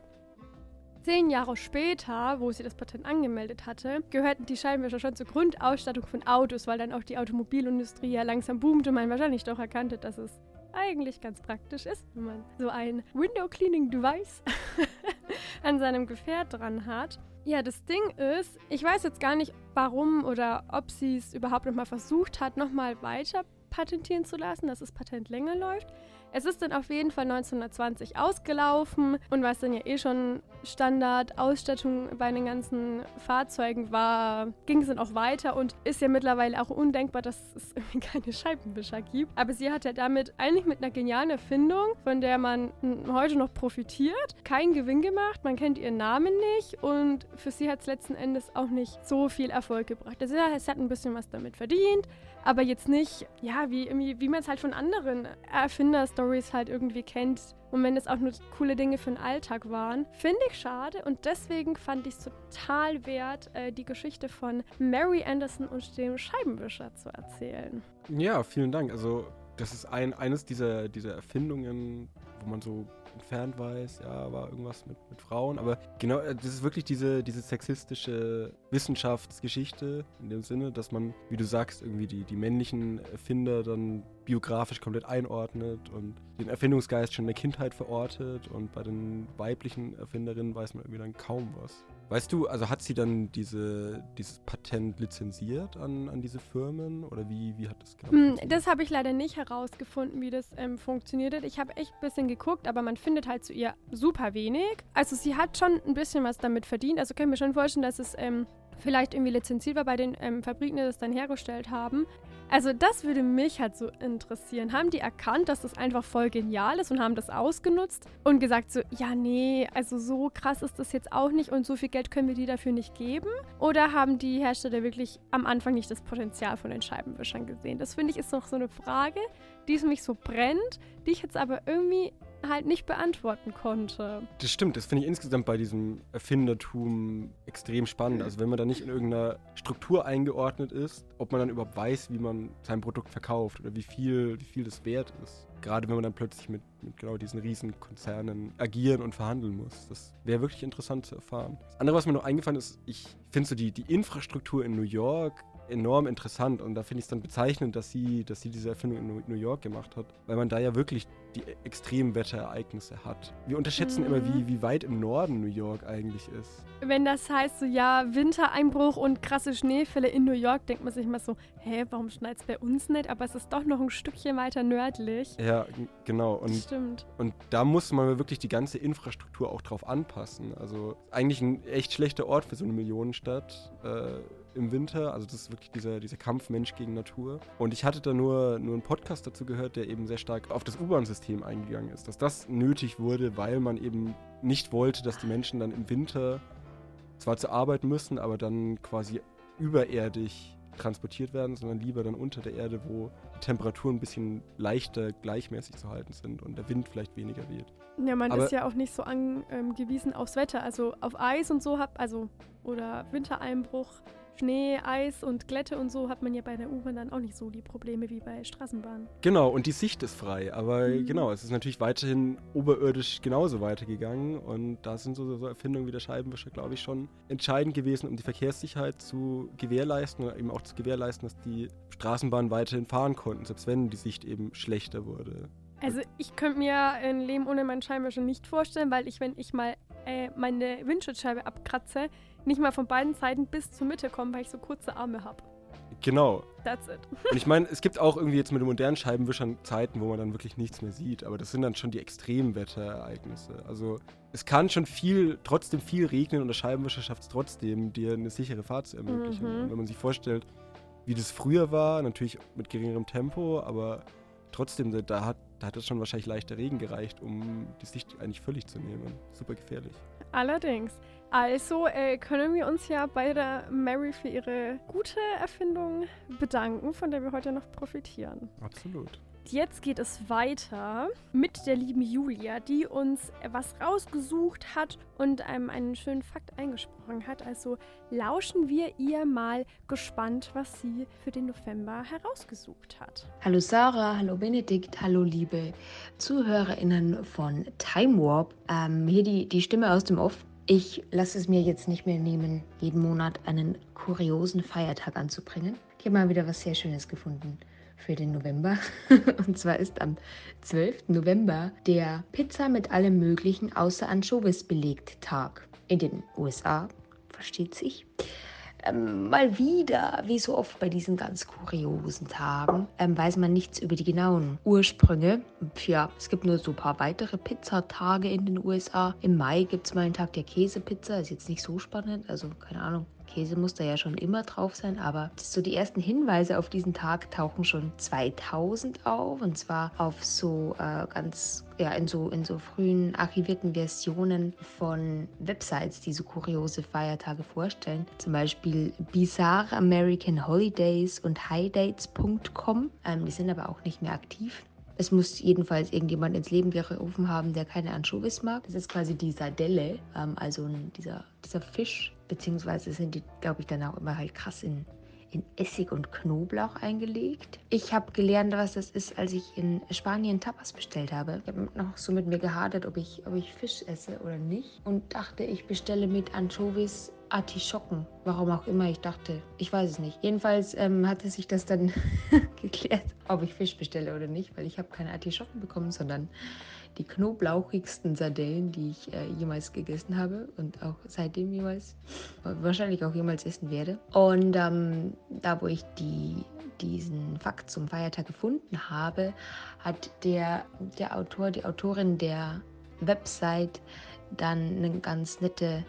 Zehn Jahre später, wo sie das Patent angemeldet hatte, gehörten die Scheibenwischer schon zur Grundausstattung von Autos, weil dann auch die Automobilindustrie ja langsam boomte und man wahrscheinlich doch erkannte, dass es eigentlich ganz praktisch ist, wenn man so ein Window Cleaning Device an seinem Gefährt dran hat. Ja, das Ding ist, ich weiß jetzt gar nicht, warum oder ob sie es überhaupt nochmal versucht hat, nochmal weiter patentieren zu lassen, dass das Patent länger läuft. Es ist dann auf jeden Fall 1920 ausgelaufen und was dann ja eh schon Standardausstattung bei den ganzen Fahrzeugen war, ging es dann auch weiter und ist ja mittlerweile auch undenkbar, dass es irgendwie keine Scheibenwischer gibt. Aber sie hat ja damit eigentlich mit einer genialen Erfindung, von der man heute noch profitiert, keinen Gewinn gemacht, man kennt ihren Namen nicht und für sie hat es letzten Endes auch nicht so viel Erfolg gebracht. Also ja, es hat ein bisschen was damit verdient, aber jetzt nicht, ja, wie, wie man es halt von anderen Erfinder-Stories halt irgendwie kennt. Und wenn es auch nur coole Dinge für den Alltag waren. Finde ich schade und deswegen fand ich es total wert, äh, die Geschichte von Mary Anderson und dem Scheibenwischer zu erzählen. Ja, vielen Dank. Also, das ist ein, eines dieser, dieser Erfindungen, wo man so entfernt weiß, ja, war irgendwas mit, mit Frauen. Aber genau, äh, das ist wirklich diese, diese sexistische Wissenschaftsgeschichte in dem Sinne, dass man, wie du sagst, irgendwie die, die männlichen Erfinder dann biografisch komplett einordnet und den Erfindungsgeist schon in der Kindheit verortet und bei den weiblichen Erfinderinnen weiß man irgendwie dann kaum was. Weißt du, also hat sie dann diese, dieses Patent lizenziert an, an diese Firmen oder wie, wie hat das genau hm, Das habe ich leider nicht herausgefunden, wie das ähm, funktioniert hat. Ich habe echt ein bisschen geguckt, aber man findet halt zu ihr super wenig. Also sie hat schon ein bisschen was damit verdient. Also können wir schon vorstellen, dass es ähm, vielleicht irgendwie lizenziert war bei den ähm, Fabriken, die das dann hergestellt haben. Also das würde mich halt so interessieren. Haben die erkannt, dass das einfach voll genial ist und haben das ausgenutzt und gesagt so, ja nee, also so krass ist das jetzt auch nicht und so viel Geld können wir die dafür nicht geben? Oder haben die Hersteller wirklich am Anfang nicht das Potenzial von den Scheibenwischern gesehen? Das finde ich ist noch so eine Frage, die es mich so brennt, die ich jetzt aber irgendwie halt nicht beantworten konnte. Das stimmt, das finde ich insgesamt bei diesem Erfindertum extrem spannend. Also wenn man da nicht in irgendeiner Struktur eingeordnet ist, ob man dann überhaupt weiß, wie man sein Produkt verkauft oder wie viel, wie viel das wert ist. Gerade wenn man dann plötzlich mit, mit genau diesen Riesenkonzernen agieren und verhandeln muss. Das wäre wirklich interessant zu erfahren. Das andere, was mir noch eingefallen ist, ich finde so die, die Infrastruktur in New York enorm interessant und da finde ich es dann bezeichnend, dass sie, dass sie diese Erfindung in New York gemacht hat, weil man da ja wirklich die Extremwetterereignisse hat. Wir unterschätzen Mhm. immer, wie, wie weit im Norden New York eigentlich ist. Wenn das heißt, so ja, Wintereinbruch und krasse Schneefälle in New York, denkt man sich mal so, hä, warum schneit es bei uns nicht? Aber es ist doch noch ein Stückchen weiter nördlich. Ja, genau. Und Stimmt. Und da muss man wirklich die ganze Infrastruktur auch drauf anpassen. Also eigentlich ein echt schlechter Ort für so eine Millionenstadt äh, im Winter. Also das ist wirklich dieser, dieser Kampf Mensch gegen Natur. Und ich hatte da nur, nur einen Podcast dazu gehört, der eben sehr stark auf das U-Bahn-System eingegangen ist. Dass das nötig wurde, weil man eben nicht wollte, dass die Menschen dann im Winter zwar zur Arbeit müssen, aber dann quasi überirdisch transportiert werden, sondern lieber dann unter der Erde, wo die Temperaturen ein bisschen leichter gleichmäßig zu halten sind und der Wind vielleicht weniger weht. Ja, man Aber- ist ja auch nicht so angewiesen aufs Wetter. Also auf Eis und so also, oder Wintereinbruch, Schnee, Eis und Glätte und so hat man ja bei der U-Bahn dann auch nicht so die Probleme wie bei Straßenbahnen. Genau, und die Sicht ist frei. Aber Mhm. genau, es ist natürlich weiterhin oberirdisch genauso weitergegangen. Und da sind so, so Erfindungen wie der Scheibenwischer, glaube ich, schon entscheidend gewesen, um die Verkehrssicherheit zu gewährleisten oder eben auch zu gewährleisten, dass die Straßenbahnen weiterhin fahren konnten, selbst wenn die Sicht eben schlechter wurde. Also ich könnte mir ein Leben ohne meinen Scheinwischer nicht vorstellen, weil ich, wenn ich mal äh, meine Windschutzscheibe abkratze, nicht mal von beiden Seiten bis zur Mitte komme, weil ich so kurze Arme habe. Genau. That's it. Und ich meine, es gibt auch irgendwie jetzt mit den modernen Scheibenwischern Zeiten, wo man dann wirklich nichts mehr sieht. Aber das sind dann schon die Extremwetterereignisse. Also es kann schon viel, trotzdem viel regnen und der Scheibenwischer schafft es trotzdem, dir eine sichere Fahrt zu ermöglichen. Mhm. Und wenn man sich vorstellt, wie das früher war, natürlich mit geringerem Tempo, aber trotzdem, da- hat, da hat es schon wahrscheinlich leichter Regen gereicht, um die Sicht eigentlich völlig zu nehmen. Super gefährlich. Allerdings. Also äh, können wir uns ja bei der Mary für ihre gute Erfindung bedanken, von der wir heute noch profitieren. Absolut. Jetzt geht es weiter mit der lieben Julia, die uns was rausgesucht hat und einem einen schönen Fakt eingesprochen hat. Also lauschen wir ihr mal gespannt, was sie für den November herausgesucht hat. Hallo Sarah, hallo Benedikt, hallo liebe ZuhörerInnen von Time Warp. Ähm, hier die, die Stimme aus dem Off. Ich lasse es mir jetzt nicht mehr nehmen, jeden Monat einen kuriosen Feiertag anzubringen. Ich habe mal wieder was sehr Schönes gefunden für den November. Und zwar ist am 12. November der Pizza mit allem Möglichen außer Anchovies belegt Tag. In den USA, versteht sich. Ähm, mal wieder, wie so oft bei diesen ganz kuriosen Tagen, ähm, weiß man nichts über die genauen Ursprünge. Ja, es gibt nur so ein paar weitere Pizzatage in den USA. Im Mai gibt es mal einen Tag der Käsepizza, ist jetzt nicht so spannend, also keine Ahnung. Käse muss da ja schon immer drauf sein, aber so die ersten Hinweise auf diesen Tag tauchen schon 2000 auf und zwar auf so äh, ganz, ja, in so, in so frühen archivierten Versionen von Websites, die so kuriose Feiertage vorstellen. Zum Beispiel Bizarre American Holidays und highdates.com. Ähm, die sind aber auch nicht mehr aktiv. Es muss jedenfalls irgendjemand ins Leben gerufen haben, der keine Anchovies mag. Das ist quasi die Sardelle, ähm, also dieser, dieser Fisch, beziehungsweise sind die, glaube ich, dann auch immer halt krass in, in Essig und Knoblauch eingelegt. Ich habe gelernt, was das ist, als ich in Spanien Tapas bestellt habe. Ich habe noch so mit mir gehadert, ob ich, ob ich Fisch esse oder nicht. Und dachte, ich bestelle mit Anchovies Artischocken. Warum auch immer ich dachte. Ich weiß es nicht. Jedenfalls ähm, hatte sich das dann geklärt, ob ich Fisch bestelle oder nicht, weil ich habe keine Artischocken bekommen, sondern die knoblauchigsten Sardellen, die ich äh, jemals gegessen habe und auch seitdem jemals, wahrscheinlich auch jemals essen werde. Und ähm, da, wo ich die, diesen Fakt zum Feiertag gefunden habe, hat der, der Autor, die Autorin der Website dann eine ganz nette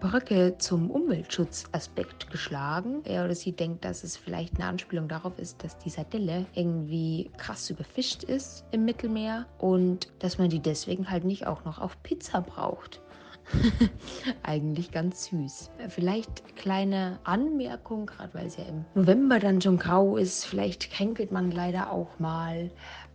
Brücke zum Umweltschutzaspekt geschlagen. Er oder sie denkt, dass es vielleicht eine Anspielung darauf ist, dass die Sardelle irgendwie krass überfischt ist im Mittelmeer und dass man die deswegen halt nicht auch noch auf Pizza braucht. Eigentlich ganz süß. Vielleicht kleine Anmerkung, gerade weil es ja im November dann schon grau ist. Vielleicht kränkelt man leider auch mal.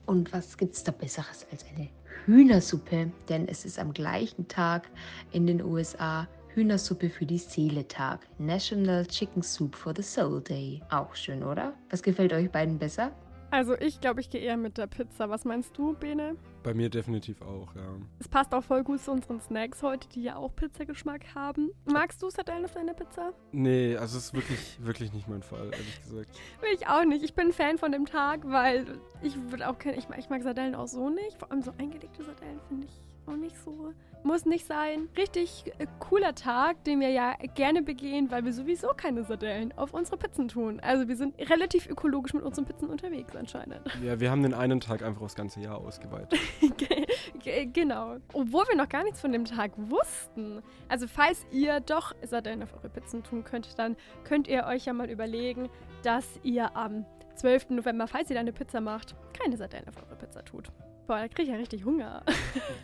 Und was gibt es da Besseres als eine Hühnersuppe, denn es ist am gleichen Tag in den USA Hühnersuppe für die Seele Tag. National Chicken Soup for the Soul Day. Auch schön, oder? Was gefällt euch beiden besser? Also ich glaube, ich gehe eher mit der Pizza. Was meinst du, Bene? Bei mir definitiv auch, ja. Es passt auch voll gut zu unseren Snacks heute, die ja auch Pizzageschmack haben. Magst du Sardellen auf deiner Pizza? Nee, also es ist wirklich, wirklich nicht mein Fall, ehrlich gesagt. Will ich auch nicht. Ich bin Fan von dem Tag, weil ich würde auch keine, ich, mag- ich mag Sardellen auch so nicht. Vor allem so eingelegte Sardellen finde ich auch nicht so. Muss nicht sein. Richtig äh, cooler Tag, den wir ja gerne begehen, weil wir sowieso keine Sardellen auf unsere Pizzen tun. Also wir sind relativ ökologisch mit unseren Pizzen unterwegs anscheinend. Ja, wir haben den einen Tag einfach aufs ganze Jahr ausgeweitet. Ge- ge- genau. Obwohl wir noch gar nichts von dem Tag wussten. Also falls ihr doch Sardellen auf eure Pizzen tun könnt, dann könnt ihr euch ja mal überlegen, dass ihr am 12. November, falls ihr da eine Pizza macht, keine Sardellen auf eure Pizza tut. Boah, da kriege ich ja richtig Hunger.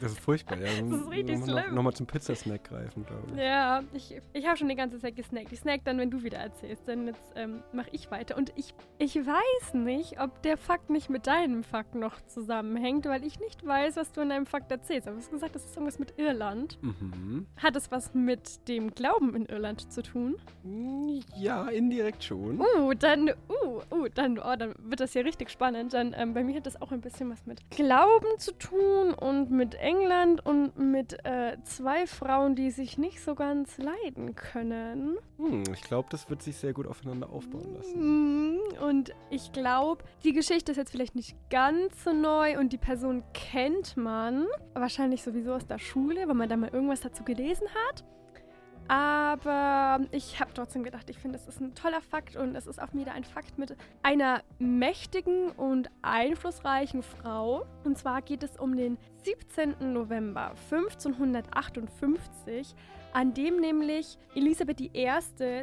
Das ist furchtbar, ja. Das ist richtig noch, schlimm. Nochmal zum Pizzasnack greifen, glaube ich. Ja, ich, ich habe schon die ganze Zeit gesnackt. Ich snack dann, wenn du wieder erzählst, denn jetzt ähm, mache ich weiter. Und ich, ich weiß nicht, ob der Fakt nicht mit deinem Fakt noch zusammenhängt, weil ich nicht weiß, was du in deinem Fakt erzählst. Aber du hast gesagt, das ist irgendwas mit Irland. Mhm. Hat es was mit dem Glauben in Irland zu tun? Ja, indirekt schon. Uh, dann, uh, uh, dann, oh, dann wird das hier richtig spannend. Dann, ähm, bei mir hat das auch ein bisschen was mit Glauben zu tun und mit England und mit äh, zwei Frauen, die sich nicht so ganz leiden können. Hm, ich glaube, das wird sich sehr gut aufeinander aufbauen lassen. Mhm, Und ich glaube, die Geschichte ist jetzt vielleicht nicht ganz so neu und die Person kennt man. Wahrscheinlich sowieso aus der Schule, weil man da mal irgendwas dazu gelesen hat. Aber ich habe trotzdem gedacht, ich finde, es ist ein toller Fakt und es ist auch wieder ein Fakt mit einer mächtigen und einflussreichen Frau. Und zwar geht es um den 17. November 1558, an dem nämlich Elisabeth I.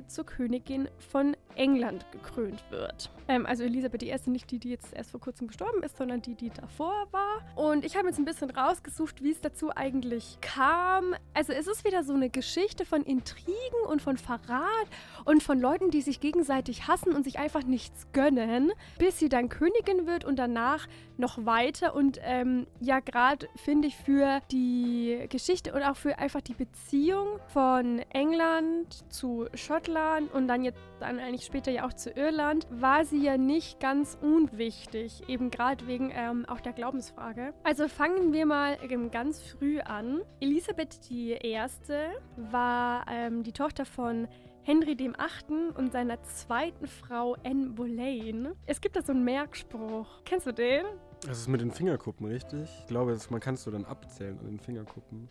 zur Königin von England gekrönt wird. Ähm, also Elisabeth I. nicht die, die jetzt erst vor kurzem gestorben ist, sondern die, die davor war. Und ich habe jetzt ein bisschen rausgesucht, wie es dazu eigentlich kam. Also es ist wieder so eine Geschichte von Intrigen und von Verrat und von Leuten, die sich gegenseitig hassen und sich einfach nichts gönnen, bis sie dann Königin wird und danach noch weiter. Und ähm, ja, gerade finde ich für die Geschichte und auch für einfach die Beziehung von England zu Schottland und dann jetzt dann eigentlich später ja auch zu Irland, war sie ja nicht ganz unwichtig, eben gerade wegen ähm, auch der Glaubensfrage. Also fangen wir mal ähm, ganz früh an. Elisabeth I. war ähm, die Tochter von Henry dem Achten und seiner zweiten Frau Anne Boleyn. Es gibt da so einen Merkspruch. Kennst du den? Das ist mit den Fingerkuppen, richtig? Ich glaube, das, man kannst du dann abzählen an den Fingerkuppen.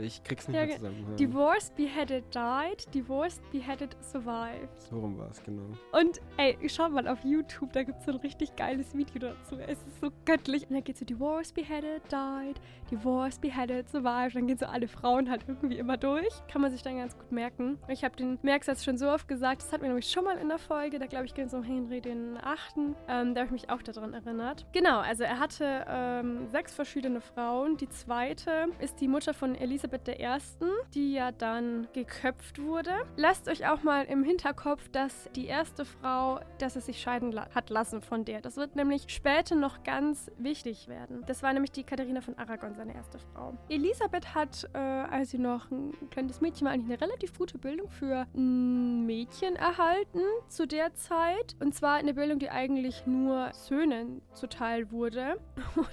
Ich krieg's nicht Ja, mehr zusammen. Ja. Divorced, beheaded, died. Divorced, beheaded, survived. So rum war es, genau. Und ey, schau mal auf YouTube, da gibt es so ein richtig geiles Video dazu. Es ist so göttlich. Und dann geht so Divorced, beheaded, died, Divorced, beheaded, survived. Dann gehen so alle Frauen halt irgendwie immer durch. Kann man sich dann ganz gut merken. Ich habe den Merksatz schon so oft gesagt. Das hatten wir nämlich schon mal in der Folge. Da glaube ich, ging es um Henry den Achten. Ähm, da habe ich mich auch daran erinnert. Genau, also er hatte ähm, sechs verschiedene Frauen. Die zweite ist die Mutter von Elisabeth I., die ja dann geköpft wurde. Lasst euch auch mal im Hinterkopf, dass die erste Frau, dass es sich scheiden la hat lassen von der. Das wird nämlich später noch ganz wichtig werden. Das war nämlich die Katharina von Aragon, seine erste Frau. Elisabeth hat, äh, als sie noch ein kleines Mädchen war, eigentlich eine relativ gute Bildung für ein Mädchen erhalten zu der Zeit. Und zwar eine Bildung, die eigentlich nur Söhnen zuteil wurde. Und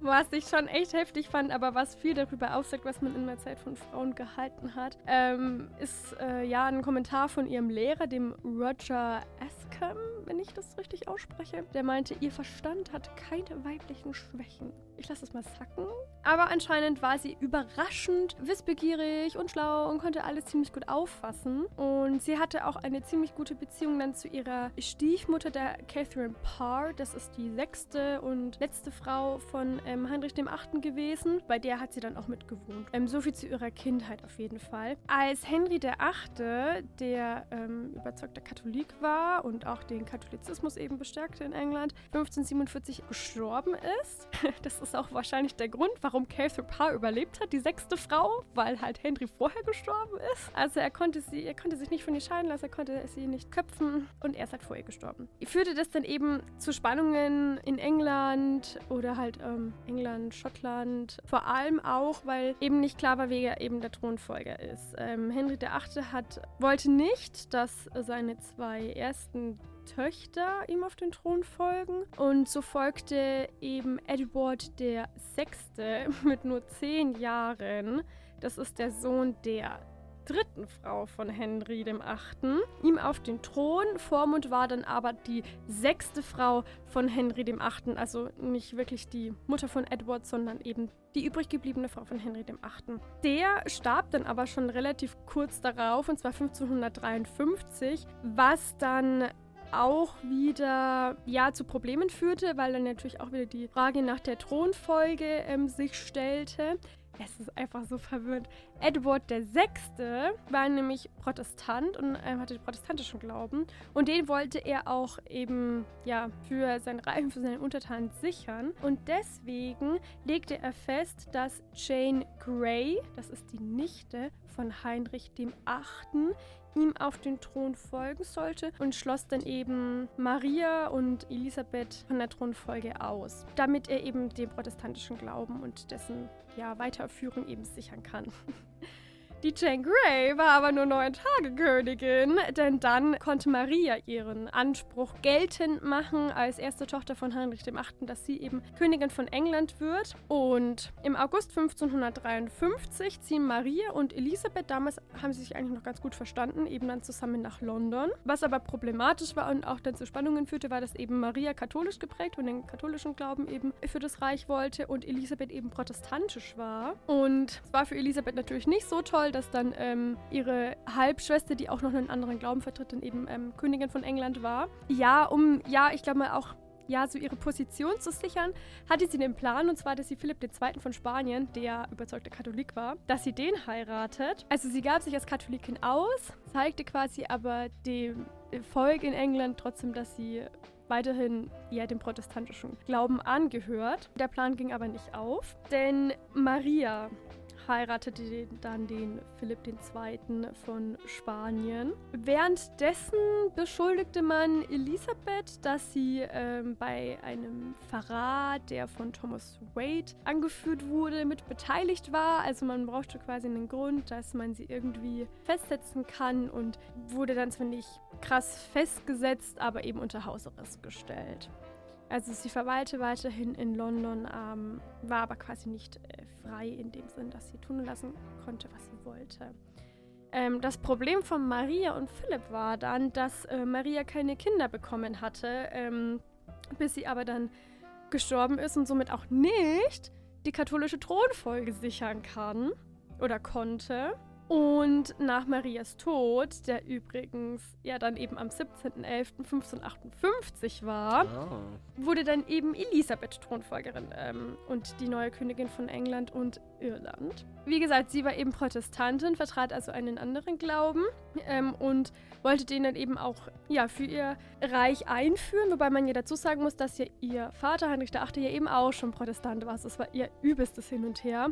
was ich schon echt heftig fand, aber was viel darüber aussagt, was man in der Zeit von Frauen gehalten hat, ähm, ist äh, ja ein Kommentar von ihrem Lehrer, dem Roger Askham, wenn ich das richtig ausspreche. Der meinte, ihr Verstand hat keine weiblichen Schwächen. Ich lasse das mal sacken. Aber anscheinend war sie überraschend wissbegierig und schlau und konnte alles ziemlich gut auffassen. Und sie hatte auch eine ziemlich gute Beziehung dann zu ihrer Stiefmutter, der Catherine Parr. Das ist die sechste und letzte Frau von ähm, Heinrich dem Achten gewesen. Bei der hat sie dann auch mitgewohnt. Ähm, so viel zu ihrer Kindheit auf jeden Fall. Als Henry der Achte, der ähm, überzeugter Katholik war und auch den Katholizismus eben bestärkte in England, 1547 gestorben ist. Das ist ist auch wahrscheinlich der Grund, warum Catherine Parr überlebt hat, die sechste Frau, weil halt Henry vorher gestorben ist. Also er konnte sie, er konnte sich nicht von ihr scheiden lassen, er konnte sie nicht köpfen und er ist halt vor ihr gestorben. Führte das dann eben zu Spannungen in England oder halt ähm, England, Schottland, vor allem auch, weil eben nicht klar war, wer eben der Thronfolger ist. Ähm, Henry VIII. Hat, wollte nicht, dass seine zwei ersten Töchter ihm auf den Thron folgen. Und so folgte eben Edward der Sechste mit nur zehn Jahren. Das ist der Sohn der dritten Frau von Henry dem Achten, ihm auf den Thron. Vormund war dann aber die sechste Frau von Henry dem Achten, also nicht wirklich die Mutter von Edward, sondern eben die übrig gebliebene Frau von Henry dem Achten. Der starb dann aber schon relativ kurz darauf, und zwar 1553, was dann auch wieder ja zu Problemen führte, weil dann natürlich auch wieder die Frage nach der Thronfolge ähm, sich stellte. Es ist einfach so verwirrend. Edward VI. war nämlich Protestant und äh, hatte protestantischen Glauben. Und den wollte er auch eben ja, für sein Reich für seine Untertanen sichern. Und deswegen legte er fest, dass Jane Grey, das ist die Nichte von Heinrich VIII., ihm auf den Thron folgen sollte und schloss dann eben Maria und Elisabeth von der Thronfolge aus, damit er eben den protestantischen Glauben und dessen ja, Weiterführung eben sichern kann. Die Jane Grey war aber nur neun Tage Königin, denn dann konnte Maria ihren Anspruch geltend machen als erste Tochter von Heinrich VIII., dass sie eben Königin von England wird. Und im August 1553 ziehen Maria und Elisabeth, damals haben sie sich eigentlich noch ganz gut verstanden, eben dann zusammen nach London. Was aber problematisch war und auch dann zu Spannungen führte, war, dass eben Maria katholisch geprägt und den katholischen Glauben eben für das Reich wollte und Elisabeth eben protestantisch war. Und es war für Elisabeth natürlich nicht so toll, Zufall, dass dann ähm, ihre Halbschwester, die auch noch einen anderen Glauben vertritt, dann eben ähm, Königin von England war. Ja, um, ja, ich glaube mal auch ja, so ihre Position zu sichern, hatte sie den Plan, und zwar, dass sie Philipp II. von Spanien, der überzeugter Katholik war, dass sie den heiratet. Also sie gab sich als Katholikin aus, zeigte quasi aber dem Volk in England trotzdem, dass sie weiterhin ja dem protestantischen Glauben angehört. Der Plan ging aber nicht auf, denn Maria heiratete dann den Philipp II. von Spanien. Währenddessen beschuldigte man Elisabeth, dass sie ähm, bei einem Verrat, der von Thomas Wade angeführt wurde, mit beteiligt war. Also man brauchte quasi einen Grund, dass man sie irgendwie festsetzen kann und wurde dann zwar nicht krass festgesetzt, aber eben unter Hausarrest gestellt. Also sie verweilte weiterhin in London, ähm, war aber quasi nicht äh, frei in dem Sinn, dass sie tun lassen konnte, was sie wollte. Ähm, das Problem von Maria und Philipp war dann, dass äh, Maria keine Kinder bekommen hatte, ähm, bis sie aber dann gestorben ist und somit auch nicht die katholische Thronfolge sichern kann oder konnte. Und nach Marias Tod, der übrigens ja dann eben am 17.11.1558 war, oh. wurde dann eben Elisabeth Thronfolgerin ähm, und die neue Königin von England und Irland. Wie gesagt, sie war eben Protestantin, vertrat also einen anderen Glauben ähm, und wollte den dann eben auch ja, für ihr Reich einführen, wobei man ja dazu sagen muss, dass ja ihr Vater Heinrich VIII. ja eben auch schon Protestant war. Also es war ihr übelstes Hin und Her.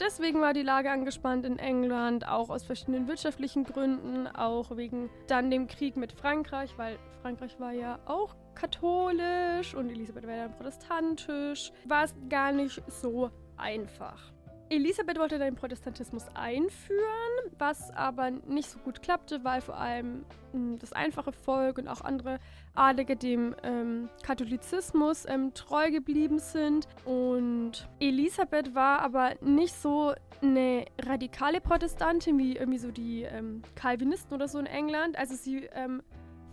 Deswegen war die Lage angespannt in England, auch aus verschiedenen wirtschaftlichen Gründen, auch wegen dann dem Krieg mit Frankreich, weil Frankreich war ja auch katholisch und Elisabeth war ja protestantisch. War es gar nicht so einfach. Elisabeth wollte den Protestantismus einführen, was aber nicht so gut klappte, weil vor allem hm, das einfache Volk und auch andere Adlige dem ähm, Katholizismus ähm, treu geblieben sind. Und Elisabeth war aber nicht so eine radikale Protestantin wie irgendwie so die ähm, Calvinisten oder so in England. Also sie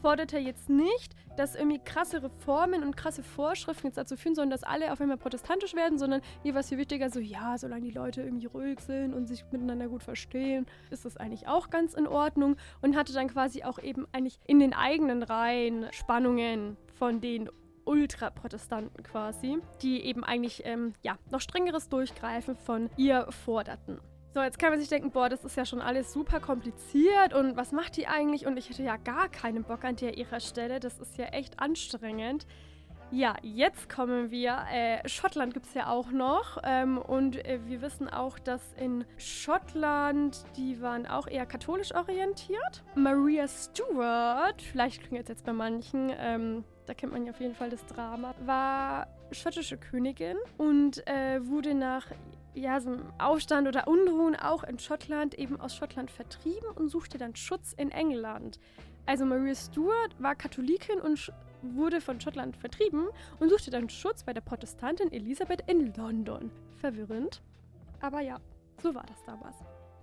ähm, forderte jetzt nicht, dass irgendwie krasse Reformen und krasse Vorschriften jetzt dazu führen sollen, dass alle auf einmal protestantisch werden, sondern ihr war es viel wichtiger, so ja, solange die Leute irgendwie ruhig sind und sich miteinander gut verstehen, ist das eigentlich auch ganz in Ordnung und hatte dann quasi auch eben eigentlich in den eigenen Reihen Spannungen von den Ultraprotestanten quasi, die eben eigentlich ähm, ja noch strengeres Durchgreifen von ihr forderten. So, jetzt kann man sich denken, boah, das ist ja schon alles super kompliziert und was macht die eigentlich? Und ich hätte ja gar keinen Bock an der ihrer Stelle. Das ist ja echt anstrengend. Ja, jetzt kommen wir. Äh, Schottland gibt es ja auch noch. Ähm, und äh, wir wissen auch, dass in Schottland, die waren auch eher katholisch orientiert. Maria Stuart, vielleicht klingelt es jetzt bei manchen, ähm, da kennt man ja auf jeden Fall das Drama, war schottische Königin und äh, wurde nach ja, so einem Aufstand oder Unruhen auch in Schottland eben aus Schottland vertrieben und suchte dann Schutz in England. Also Maria Stuart war Katholikin und wurde von Schottland vertrieben und suchte dann Schutz bei der Protestantin Elisabeth in London. Verwirrend. Aber ja, so war das damals.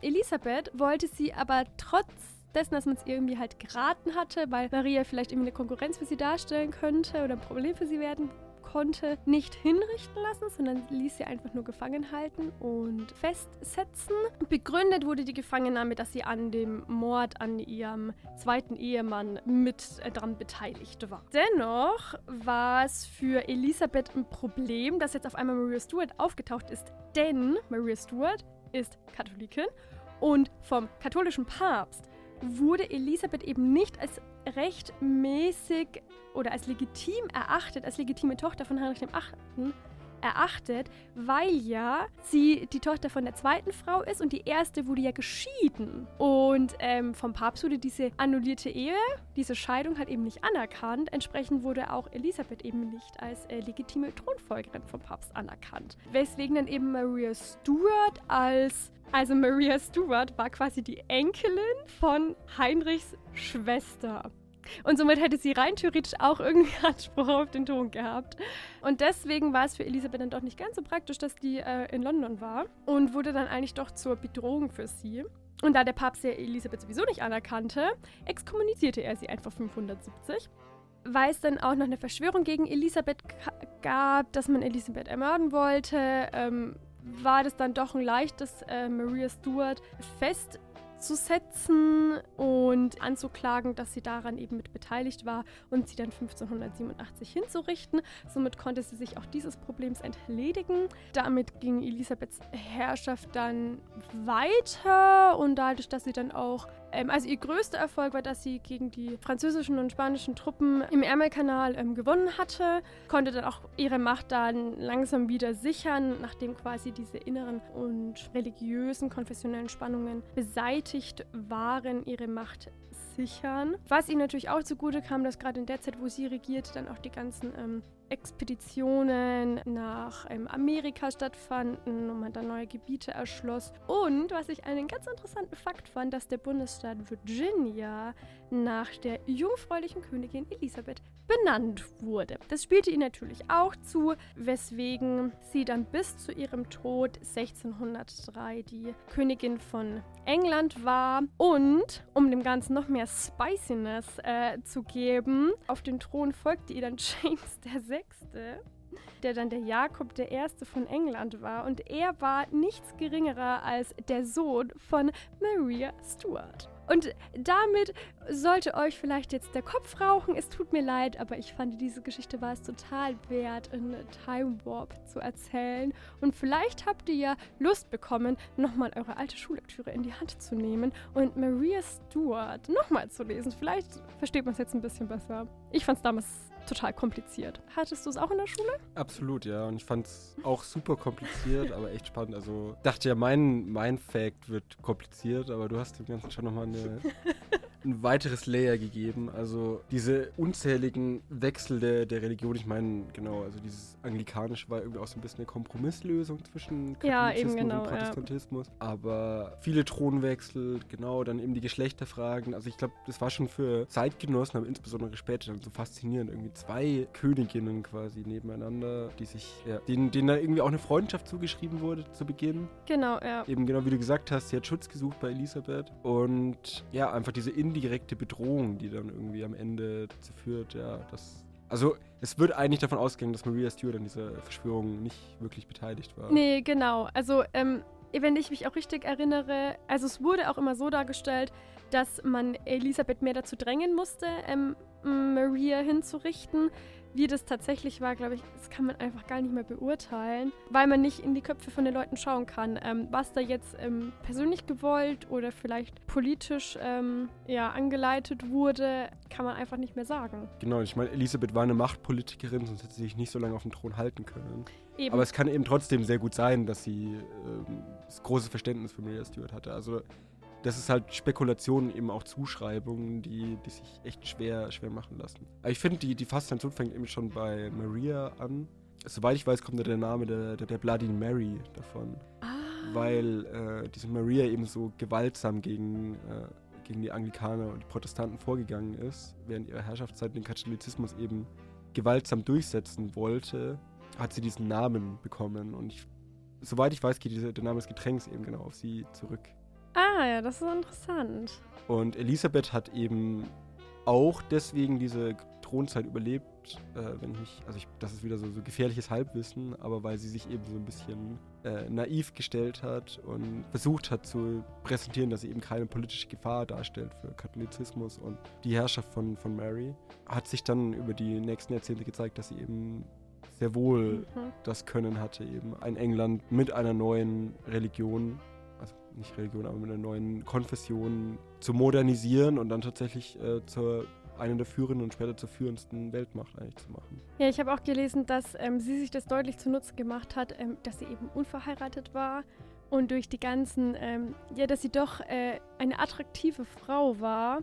Elisabeth wollte sie aber trotz dessen, dass man es irgendwie halt geraten hatte, weil Maria vielleicht irgendwie eine Konkurrenz für sie darstellen könnte oder ein Problem für sie werden konnte, nicht hinrichten lassen, sondern ließ sie einfach nur gefangen halten und festsetzen. Begründet wurde die Gefangennahme, dass sie an dem Mord an ihrem zweiten Ehemann mit äh, daran beteiligt war. Dennoch war es für Elisabeth ein Problem, dass jetzt auf einmal Maria Stuart aufgetaucht ist, denn Maria Stuart ist Katholikin und vom katholischen Papst wurde Elisabeth eben nicht als rechtmäßig oder als legitim erachtet, als legitime Tochter von Heinrich VIII. Erachtet, weil ja sie die Tochter von der zweiten Frau ist und die erste wurde ja geschieden. Und ähm, vom Papst wurde diese annullierte Ehe, diese Scheidung halt eben nicht anerkannt. Entsprechend wurde auch Elisabeth eben nicht als äh, legitime Thronfolgerin vom Papst anerkannt. Weswegen dann eben Maria Stuart als also Maria Stuart war quasi die Enkelin von Heinrichs Schwester. Und somit hätte sie rein theoretisch auch irgendwie Anspruch auf den Thron gehabt. Und deswegen war es für Elisabeth dann doch nicht ganz so praktisch, dass die äh, in London war und wurde dann eigentlich doch zur Bedrohung für sie. Und da der Papst ja Elisabeth sowieso nicht anerkannte, exkommunizierte er sie einfach 570 weil es dann auch noch eine Verschwörung gegen Elisabeth gab, dass man Elisabeth ermorden wollte, ähm, war das dann doch ein leichtes, äh, Maria Stuart fest abzusetzen und anzuklagen, dass sie daran eben mit beteiligt war und sie dann 1587 hinzurichten. Somit konnte sie sich auch dieses Problems entledigen. Damit ging Elisabeths Herrschaft dann weiter und dadurch, dass sie dann auch also ihr größter Erfolg war, dass sie gegen die französischen und spanischen Truppen im Ärmelkanal ähm, gewonnen hatte, konnte dann auch ihre Macht dann langsam wieder sichern, nachdem quasi diese inneren und religiösen, konfessionellen Spannungen beseitigt waren, ihre Macht sichern. Was ihnen natürlich auch zugute kam, dass gerade in der Zeit, wo sie regiert, dann auch die ganzen ähm, Expeditionen nach ähm, Amerika stattfanden und man dann neue Gebiete erschloss. Und was ich einen ganz interessanten Fakt fand, dass der Bundesstaat Virginia nach der jungfräulichen Königin Elisabeth benannt wurde. Das spielte ihr natürlich auch zu, weswegen sie dann bis zu ihrem Tod 1603 die Königin von England war. Und um dem Ganzen noch mehr Spiciness äh, zu geben, auf den Thron folgte ihr dann James VI der dann der Jakob der Erste von England war. Und er war nichts geringerer als der Sohn von Maria Stuart. Und damit sollte euch vielleicht jetzt der Kopf rauchen. Es tut mir leid, aber ich fand, diese Geschichte war es total wert, in Time Warp zu erzählen. Und vielleicht habt ihr ja Lust bekommen, nochmal eure alte Schullektüre in die Hand zu nehmen und Maria Stuart nochmal zu lesen. Vielleicht versteht man es jetzt ein bisschen besser. Ich fand es damals total kompliziert. Hattest du es auch in der Schule? Absolut, ja. Und ich fand es auch super kompliziert, aber echt spannend. Also dachte ja, mein, mein Fact wird kompliziert, aber du hast dem Ganzen schon nochmal eine ein weiteres Layer gegeben. Also diese unzähligen Wechsel der, der Religion, ich meine, genau, also dieses Anglikanische war irgendwie auch so ein bisschen eine Kompromisslösung zwischen Katholizismus ja, genau, und Protestantismus. Ja. Aber viele Thronwechsel, genau, dann eben die Geschlechterfragen. Also ich glaube, das war schon für Zeitgenossen, aber insbesondere später dann so faszinierend. Irgendwie zwei Königinnen quasi nebeneinander, die sich, ja, denen, denen da irgendwie auch eine Freundschaft zugeschrieben wurde zu Beginn. Genau, ja. Eben genau wie du gesagt hast, sie hat Schutz gesucht bei Elisabeth. Und ja, einfach diese in indirekte Bedrohung, die dann irgendwie am Ende dazu führt, ja, dass. Also, es wird eigentlich davon ausgehen, dass Maria Stewart an dieser Verschwörung nicht wirklich beteiligt war. Nee, genau. Also, ähm, wenn ich mich auch richtig erinnere, also es wurde auch immer so dargestellt, dass man Elisabeth mehr dazu drängen musste, ähm, Maria hinzurichten, wie das tatsächlich war, glaube ich, das kann man einfach gar nicht mehr beurteilen, weil man nicht in die Köpfe von den Leuten schauen kann. Ähm, was da jetzt ähm, persönlich gewollt oder vielleicht politisch ähm, ja, angeleitet wurde, kann man einfach nicht mehr sagen. Genau, ich meine, Elisabeth war eine Machtpolitikerin, sonst hätte sie sich nicht so lange auf dem Thron halten können. Eben. Aber es kann eben trotzdem sehr gut sein, dass sie ähm, das große Verständnis für Maria Stuart hatte. Also das ist halt Spekulation, eben auch Zuschreibungen, die, die sich echt schwer, schwer machen lassen. Aber ich finde, die, die Faszination fängt eben schon bei Maria an. Soweit ich weiß, kommt da der Name der, der, der Bloody Mary davon. ah. Weil äh, diese Maria eben so gewaltsam gegen, äh, gegen die Anglikaner und die Protestanten vorgegangen ist, während ihrer Herrschaftszeit den Katholizismus eben gewaltsam durchsetzen wollte, hat sie diesen Namen bekommen. Und ich, soweit ich weiß, geht dieser, der Name des Getränks eben genau auf sie zurück. Ah, ja, das ist interessant. Und Elisabeth hat eben auch deswegen diese Thronzeit überlebt, äh, wenn ich mich, also ich, das ist wieder so, so gefährliches Halbwissen, aber weil sie sich eben so ein bisschen äh, naiv gestellt hat und versucht hat zu präsentieren, dass sie eben keine politische Gefahr darstellt für Katholizismus und die Herrschaft von, von Mary, hat sich dann über die nächsten Jahrzehnte gezeigt, dass sie eben sehr wohl Mhm. das Können hatte, eben ein England mit einer neuen Religion, nicht Religion, aber mit einer neuen Konfession zu modernisieren und dann tatsächlich äh, zur einen der führenden und später zur führendsten Weltmacht eigentlich zu machen. Ja, ich habe auch gelesen, dass ähm, sie sich das deutlich zunutze gemacht hat, ähm, dass sie eben unverheiratet war und durch die ganzen, ähm, ja, dass sie doch äh, eine attraktive Frau war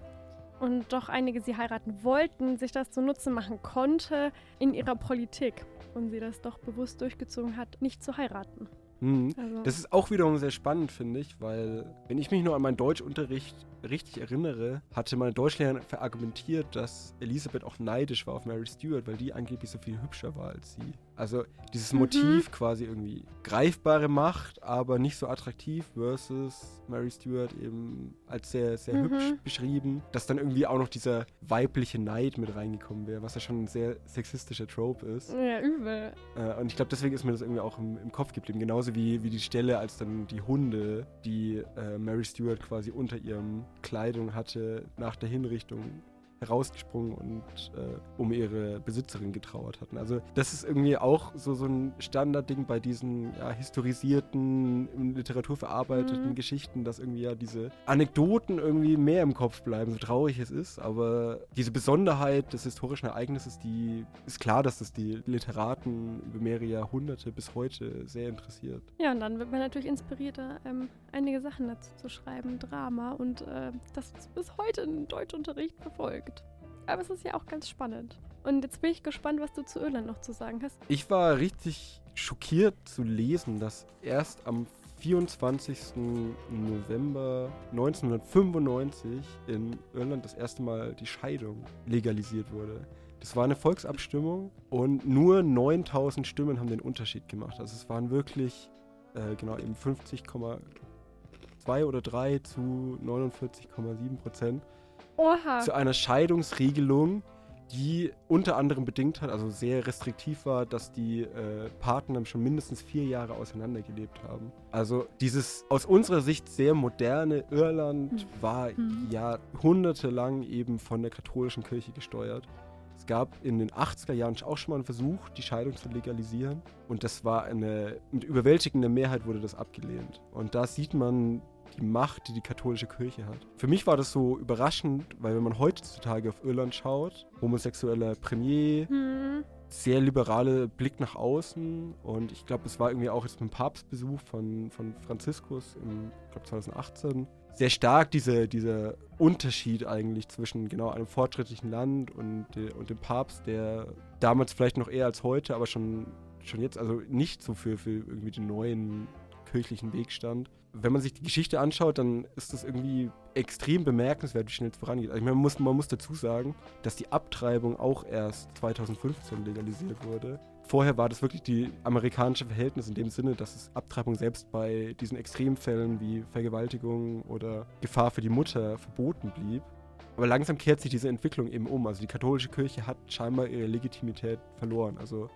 und doch einige sie heiraten wollten, sich das zunutze machen konnte in ihrer Politik und sie das doch bewusst durchgezogen hat, nicht zu heiraten. Mhm. Also, Das ist auch wiederum sehr spannend, finde ich, weil, wenn ich mich nur an meinen Deutschunterricht richtig erinnere, hatte meine Deutschlehrerin verargumentiert, dass Elisabeth auch neidisch war auf Mary Stuart, weil die angeblich so viel hübscher war als sie. Also dieses Mhm. Motiv quasi irgendwie greifbare Macht, aber nicht so attraktiv versus Mary Stuart eben als sehr, sehr Mhm. hübsch beschrieben, dass dann irgendwie auch noch dieser weibliche Neid mit reingekommen wäre, was ja schon ein sehr sexistischer Trope ist. ja, übel. Äh, und ich glaube, deswegen ist mir das irgendwie auch im, im Kopf geblieben. Genauso wie, wie die Stelle, als dann die Hunde, die äh, Mary Stuart quasi unter ihrem Kleidung hatte, nach der Hinrichtung herausgesprungen und äh, um ihre Besitzerin getrauert hatten. Also das ist irgendwie auch so, so ein Standardding bei diesen ja, historisierten, in Literatur verarbeiteten Mhm. Geschichten, dass irgendwie ja diese Anekdoten irgendwie mehr im Kopf bleiben, so traurig es ist. Aber diese Besonderheit des historischen Ereignisses, die ist klar, dass das die Literaten über mehrere Jahrhunderte bis heute sehr interessiert. Ja, und dann wird man natürlich inspirierter, ähm, einige Sachen dazu zu schreiben, Drama und äh, das ist bis heute im Deutschunterricht verfolgt. Aber es ist ja auch ganz spannend. Und jetzt bin ich gespannt, was du zu Irland noch zu sagen hast. Ich war richtig schockiert zu lesen, dass erst am 24. November 1995 in Irland das erste Mal die Scheidung legalisiert wurde. Das war eine Volksabstimmung und nur 9000 Stimmen haben den Unterschied gemacht. Also es waren wirklich äh, genau eben 50,2 oder 3 zu 49,7 Prozent Oha! zu einer Scheidungsregelung, die unter anderem bedingt hat, also sehr restriktiv war, dass die äh, Partner schon mindestens vier Jahre auseinandergelebt haben. Also dieses aus unserer Sicht sehr moderne Irland Mhm. war Mhm. jahrhundertelang eben von der katholischen Kirche gesteuert. Es gab in den 80er Jahren auch schon mal einen Versuch, die Scheidung zu legalisieren. Und das war eine, mit überwältigender Mehrheit wurde das abgelehnt. Und da sieht man die Macht, die die katholische Kirche hat. Für mich war das so überraschend, weil wenn man heutzutage auf Irland schaut, homosexueller Premier, Hm. sehr liberale Blick nach außen und ich glaube, es war irgendwie auch jetzt mit dem Papstbesuch von, von Franziskus im, ich glaube 2018, sehr stark diese, dieser Unterschied eigentlich zwischen genau einem fortschrittlichen Land und, und dem Papst, der damals vielleicht noch eher als heute, aber schon, schon jetzt, also nicht so für, für irgendwie den neuen kirchlichen Weg stand. Wenn man sich die Geschichte anschaut, dann ist das irgendwie extrem bemerkenswert, wie schnell es vorangeht. Also ich meine, man muss, man muss dazu sagen, dass die Abtreibung auch erst 2015 legalisiert wurde. Vorher war das wirklich die amerikanische Verhältnis in dem Sinne, dass es Abtreibung selbst bei diesen Extremfällen wie Vergewaltigung oder Gefahr für die Mutter verboten blieb. Aber langsam kehrt sich diese Entwicklung eben um. Also die katholische Kirche hat scheinbar ihre Legitimität verloren. Also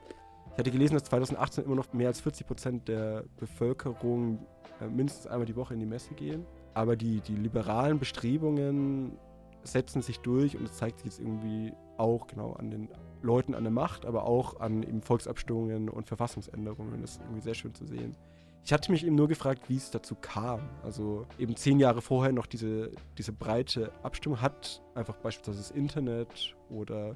ich hatte gelesen, dass 2018 immer noch mehr als 40 Prozent der Bevölkerung äh, mindestens einmal die Woche in die Messe gehen. Aber die, die liberalen Bestrebungen setzen sich durch und es zeigt sich jetzt irgendwie auch genau an den Leuten an der Macht, aber auch an eben Volksabstimmungen und Verfassungsänderungen. Das ist irgendwie sehr schön zu sehen. Ich hatte mich eben nur gefragt, wie es dazu kam. Also eben zehn Jahre vorher noch diese, diese breite Abstimmung hat einfach beispielsweise das Internet oder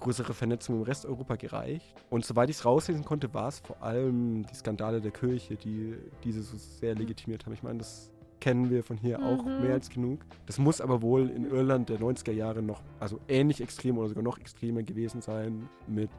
größere Vernetzung im Rest Europa gereicht. Und soweit ich es rauslesen konnte, war es vor allem die Skandale der Kirche, die diese so sehr legitimiert haben. Ich meine, das kennen wir von hier auch Mhm. mehr als genug. Das muss aber wohl in Irland der 90er Jahre noch, also ähnlich extrem oder sogar noch extremer gewesen sein mit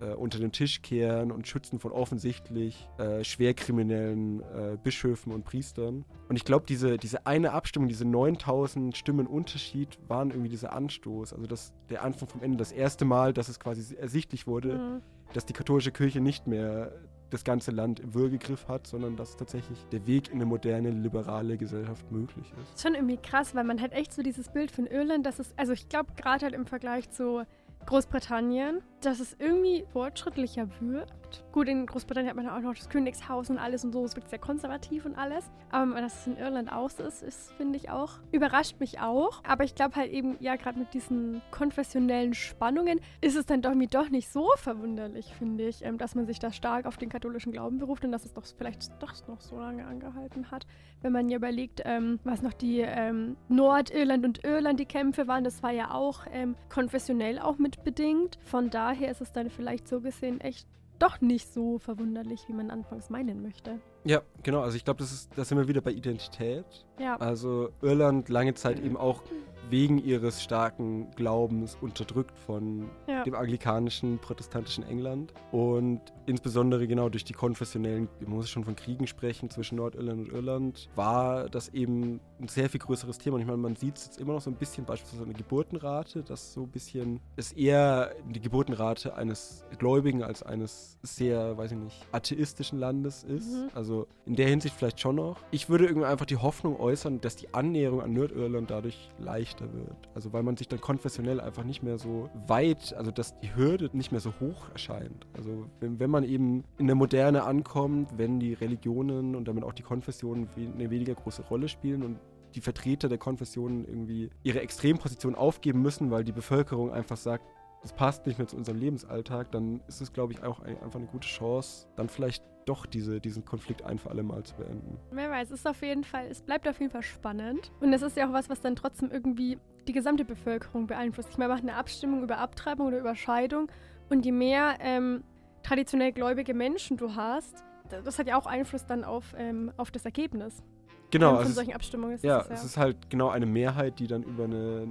äh, unter den Tisch kehren und Schützen von offensichtlich äh, schwerkriminellen äh, Bischöfen und Priestern. Und ich glaube, diese, diese eine Abstimmung, diese 9000 Stimmen Unterschied waren irgendwie dieser Anstoß. Also das, der Anfang vom Ende, das erste Mal, dass es quasi ersichtlich wurde, Mhm. dass die katholische Kirche nicht mehr das ganze Land im Würgegriff hat, sondern dass tatsächlich der Weg in eine moderne, liberale Gesellschaft möglich ist. Schon irgendwie krass, weil man hat echt so dieses Bild von Irland, dass es, also ich glaube gerade halt im Vergleich zu Großbritannien, dass es irgendwie fortschrittlicher wirkt. Gut, in Großbritannien hat man auch noch das Königshaus und alles und so, es wirkt sehr konservativ und alles. Aber dass es in Irland auch so ist, ist finde ich auch, überrascht mich auch. Aber ich glaube halt eben, ja, gerade mit diesen konfessionellen Spannungen ist es dann doch, irgendwie doch nicht so verwunderlich, finde ich, ähm, dass man sich da stark auf den katholischen Glauben beruft und dass es doch vielleicht doch noch so lange angehalten hat wenn man ja überlegt, ähm, was noch die ähm, Nordirland und Irland die Kämpfe waren, das war ja auch konfessionell auch mitbedingt. Von daher ist es dann vielleicht so gesehen echt doch nicht so verwunderlich, wie man anfangs meinen möchte. Ja, genau. Also ich glaube, das ist, da sind wir wieder bei Identität. Ja. Also Irland lange Zeit eben auch wegen ihres starken Glaubens unterdrückt von Ja. dem anglikanischen, protestantischen England und insbesondere genau durch die konfessionellen, man muss schon von Kriegen sprechen zwischen Nordirland und Irland, war das eben ein sehr viel größeres Thema. Und ich meine, man sieht es jetzt immer noch so ein bisschen beispielsweise an der Geburtenrate, dass so ein bisschen es eher die Geburtenrate eines Gläubigen als eines sehr, weiß ich nicht, atheistischen Landes ist. Mhm. Also in der Hinsicht vielleicht schon noch. Ich würde irgendwie einfach die Hoffnung äußern, dass die Annäherung an Nordirland dadurch leichter wird. Also weil man sich dann konfessionell einfach nicht mehr so weit, also dass die Hürde nicht mehr so hoch erscheint. Also wenn, wenn man eben in der Moderne ankommt, wenn die Religionen und damit auch die Konfessionen eine weniger große Rolle spielen und die Vertreter der Konfessionen irgendwie ihre Extremposition aufgeben müssen, weil die Bevölkerung einfach sagt, das passt nicht mehr zu unserem Lebensalltag, dann ist es, glaube ich, auch ein, einfach eine gute Chance, dann vielleicht doch diese, diesen Konflikt ein für alle Mal zu beenden. Wer weiß, es ist auf jeden Fall, es bleibt auf jeden Fall spannend. Und es ist ja auch was, was dann trotzdem irgendwie die gesamte Bevölkerung beeinflusst. Ich meine, man macht eine Abstimmung über Abtreibung oder über Scheidung und je mehr ähm, traditionell gläubige Menschen du hast, das hat ja auch Einfluss dann auf, ähm, auf das Ergebnis Genau, ähm, von also solchen Abstimmungen. ist ja, das es ist halt genau eine Mehrheit, die dann über eine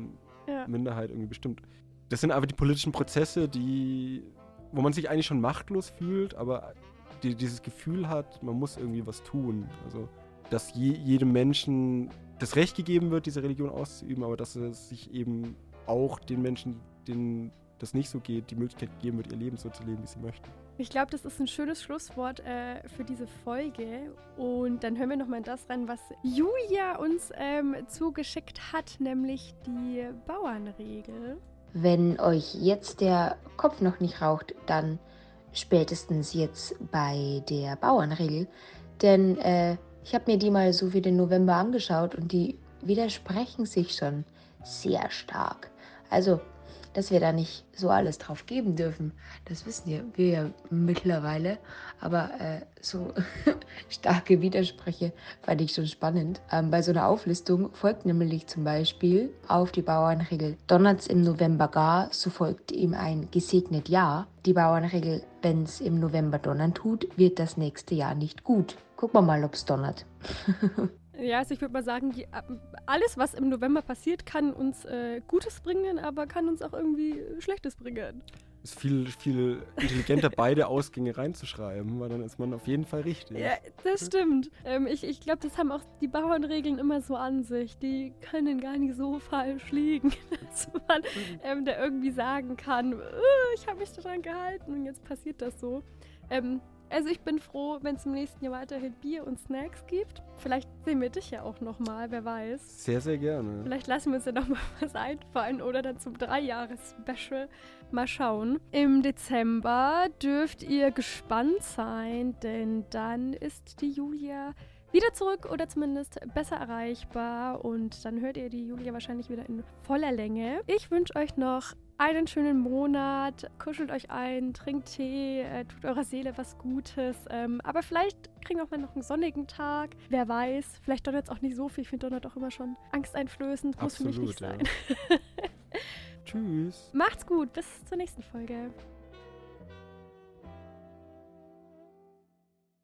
ja. Minderheit irgendwie bestimmt. Das sind aber die politischen Prozesse, die, wo man sich eigentlich schon machtlos fühlt, aber die, dieses Gefühl hat, man muss irgendwie was tun. Also, dass je, jedem Menschen das Recht gegeben wird, diese Religion auszuüben, aber dass es sich eben auch den Menschen, denen das nicht so geht, die Möglichkeit gegeben wird, ihr Leben so zu leben, wie sie möchten. Ich glaube, das ist ein schönes Schlusswort äh, für diese Folge. Und dann hören wir nochmal in das rein, was Julia uns ähm, zugeschickt hat, nämlich die Bauernregel. Wenn euch jetzt der Kopf noch nicht raucht, dann spätestens jetzt bei der Bauernregel. Denn äh, ich habe mir die mal so für den November angeschaut und die widersprechen sich schon sehr stark. Also, dass wir da nicht so alles drauf geben dürfen, das wissen wir ja mittlerweile. Aber äh, so starke Widersprüche fand ich schon spannend. Ähm, bei so einer Auflistung folgt nämlich zum Beispiel auf die Bauernregel Donnert's im November gar, so folgt ihm ein gesegnet Jahr. Die Bauernregel, wenn's im November donnern tut, wird das nächste Jahr nicht gut. Gucken wir mal, ob's donnert. Ja, also ich würde mal sagen, die, alles, was im November passiert, kann uns äh, Gutes bringen, aber kann uns auch irgendwie Schlechtes bringen. Ist viel, viel intelligenter, beide Ausgänge reinzuschreiben, weil dann ist man auf jeden Fall richtig. Ja, das stimmt. Ähm, ich ich glaube, das haben auch die Bauernregeln immer so an sich. Die können gar nicht so falsch liegen, dass man ähm, da irgendwie sagen kann, "Äh, ich habe mich daran gehalten und jetzt passiert das so. Ähm, also ich bin froh, wenn es im nächsten Jahr weiterhin Bier und Snacks gibt. Vielleicht sehen wir dich ja auch nochmal, wer weiß. Sehr, sehr gerne. Vielleicht lassen wir uns ja noch mal was einfallen oder dann zum Dreijahres-Special mal schauen. Im Dezember dürft ihr gespannt sein, denn dann ist die Julia wieder zurück oder zumindest besser erreichbar. Und dann hört ihr die Julia wahrscheinlich wieder in voller Länge. Ich wünsche euch noch einen schönen Monat. Kuschelt euch ein, trinkt Tee, äh, tut eurer Seele was Gutes. Ähm, aber vielleicht kriegen wir auch mal noch einen sonnigen Tag. Wer weiß, vielleicht donnert es auch nicht so viel. Ich finde Donnert auch immer schon angsteinflößend. Muss für mich nicht Absolut, sein. Tschüss. Macht's gut, bis zur nächsten Folge.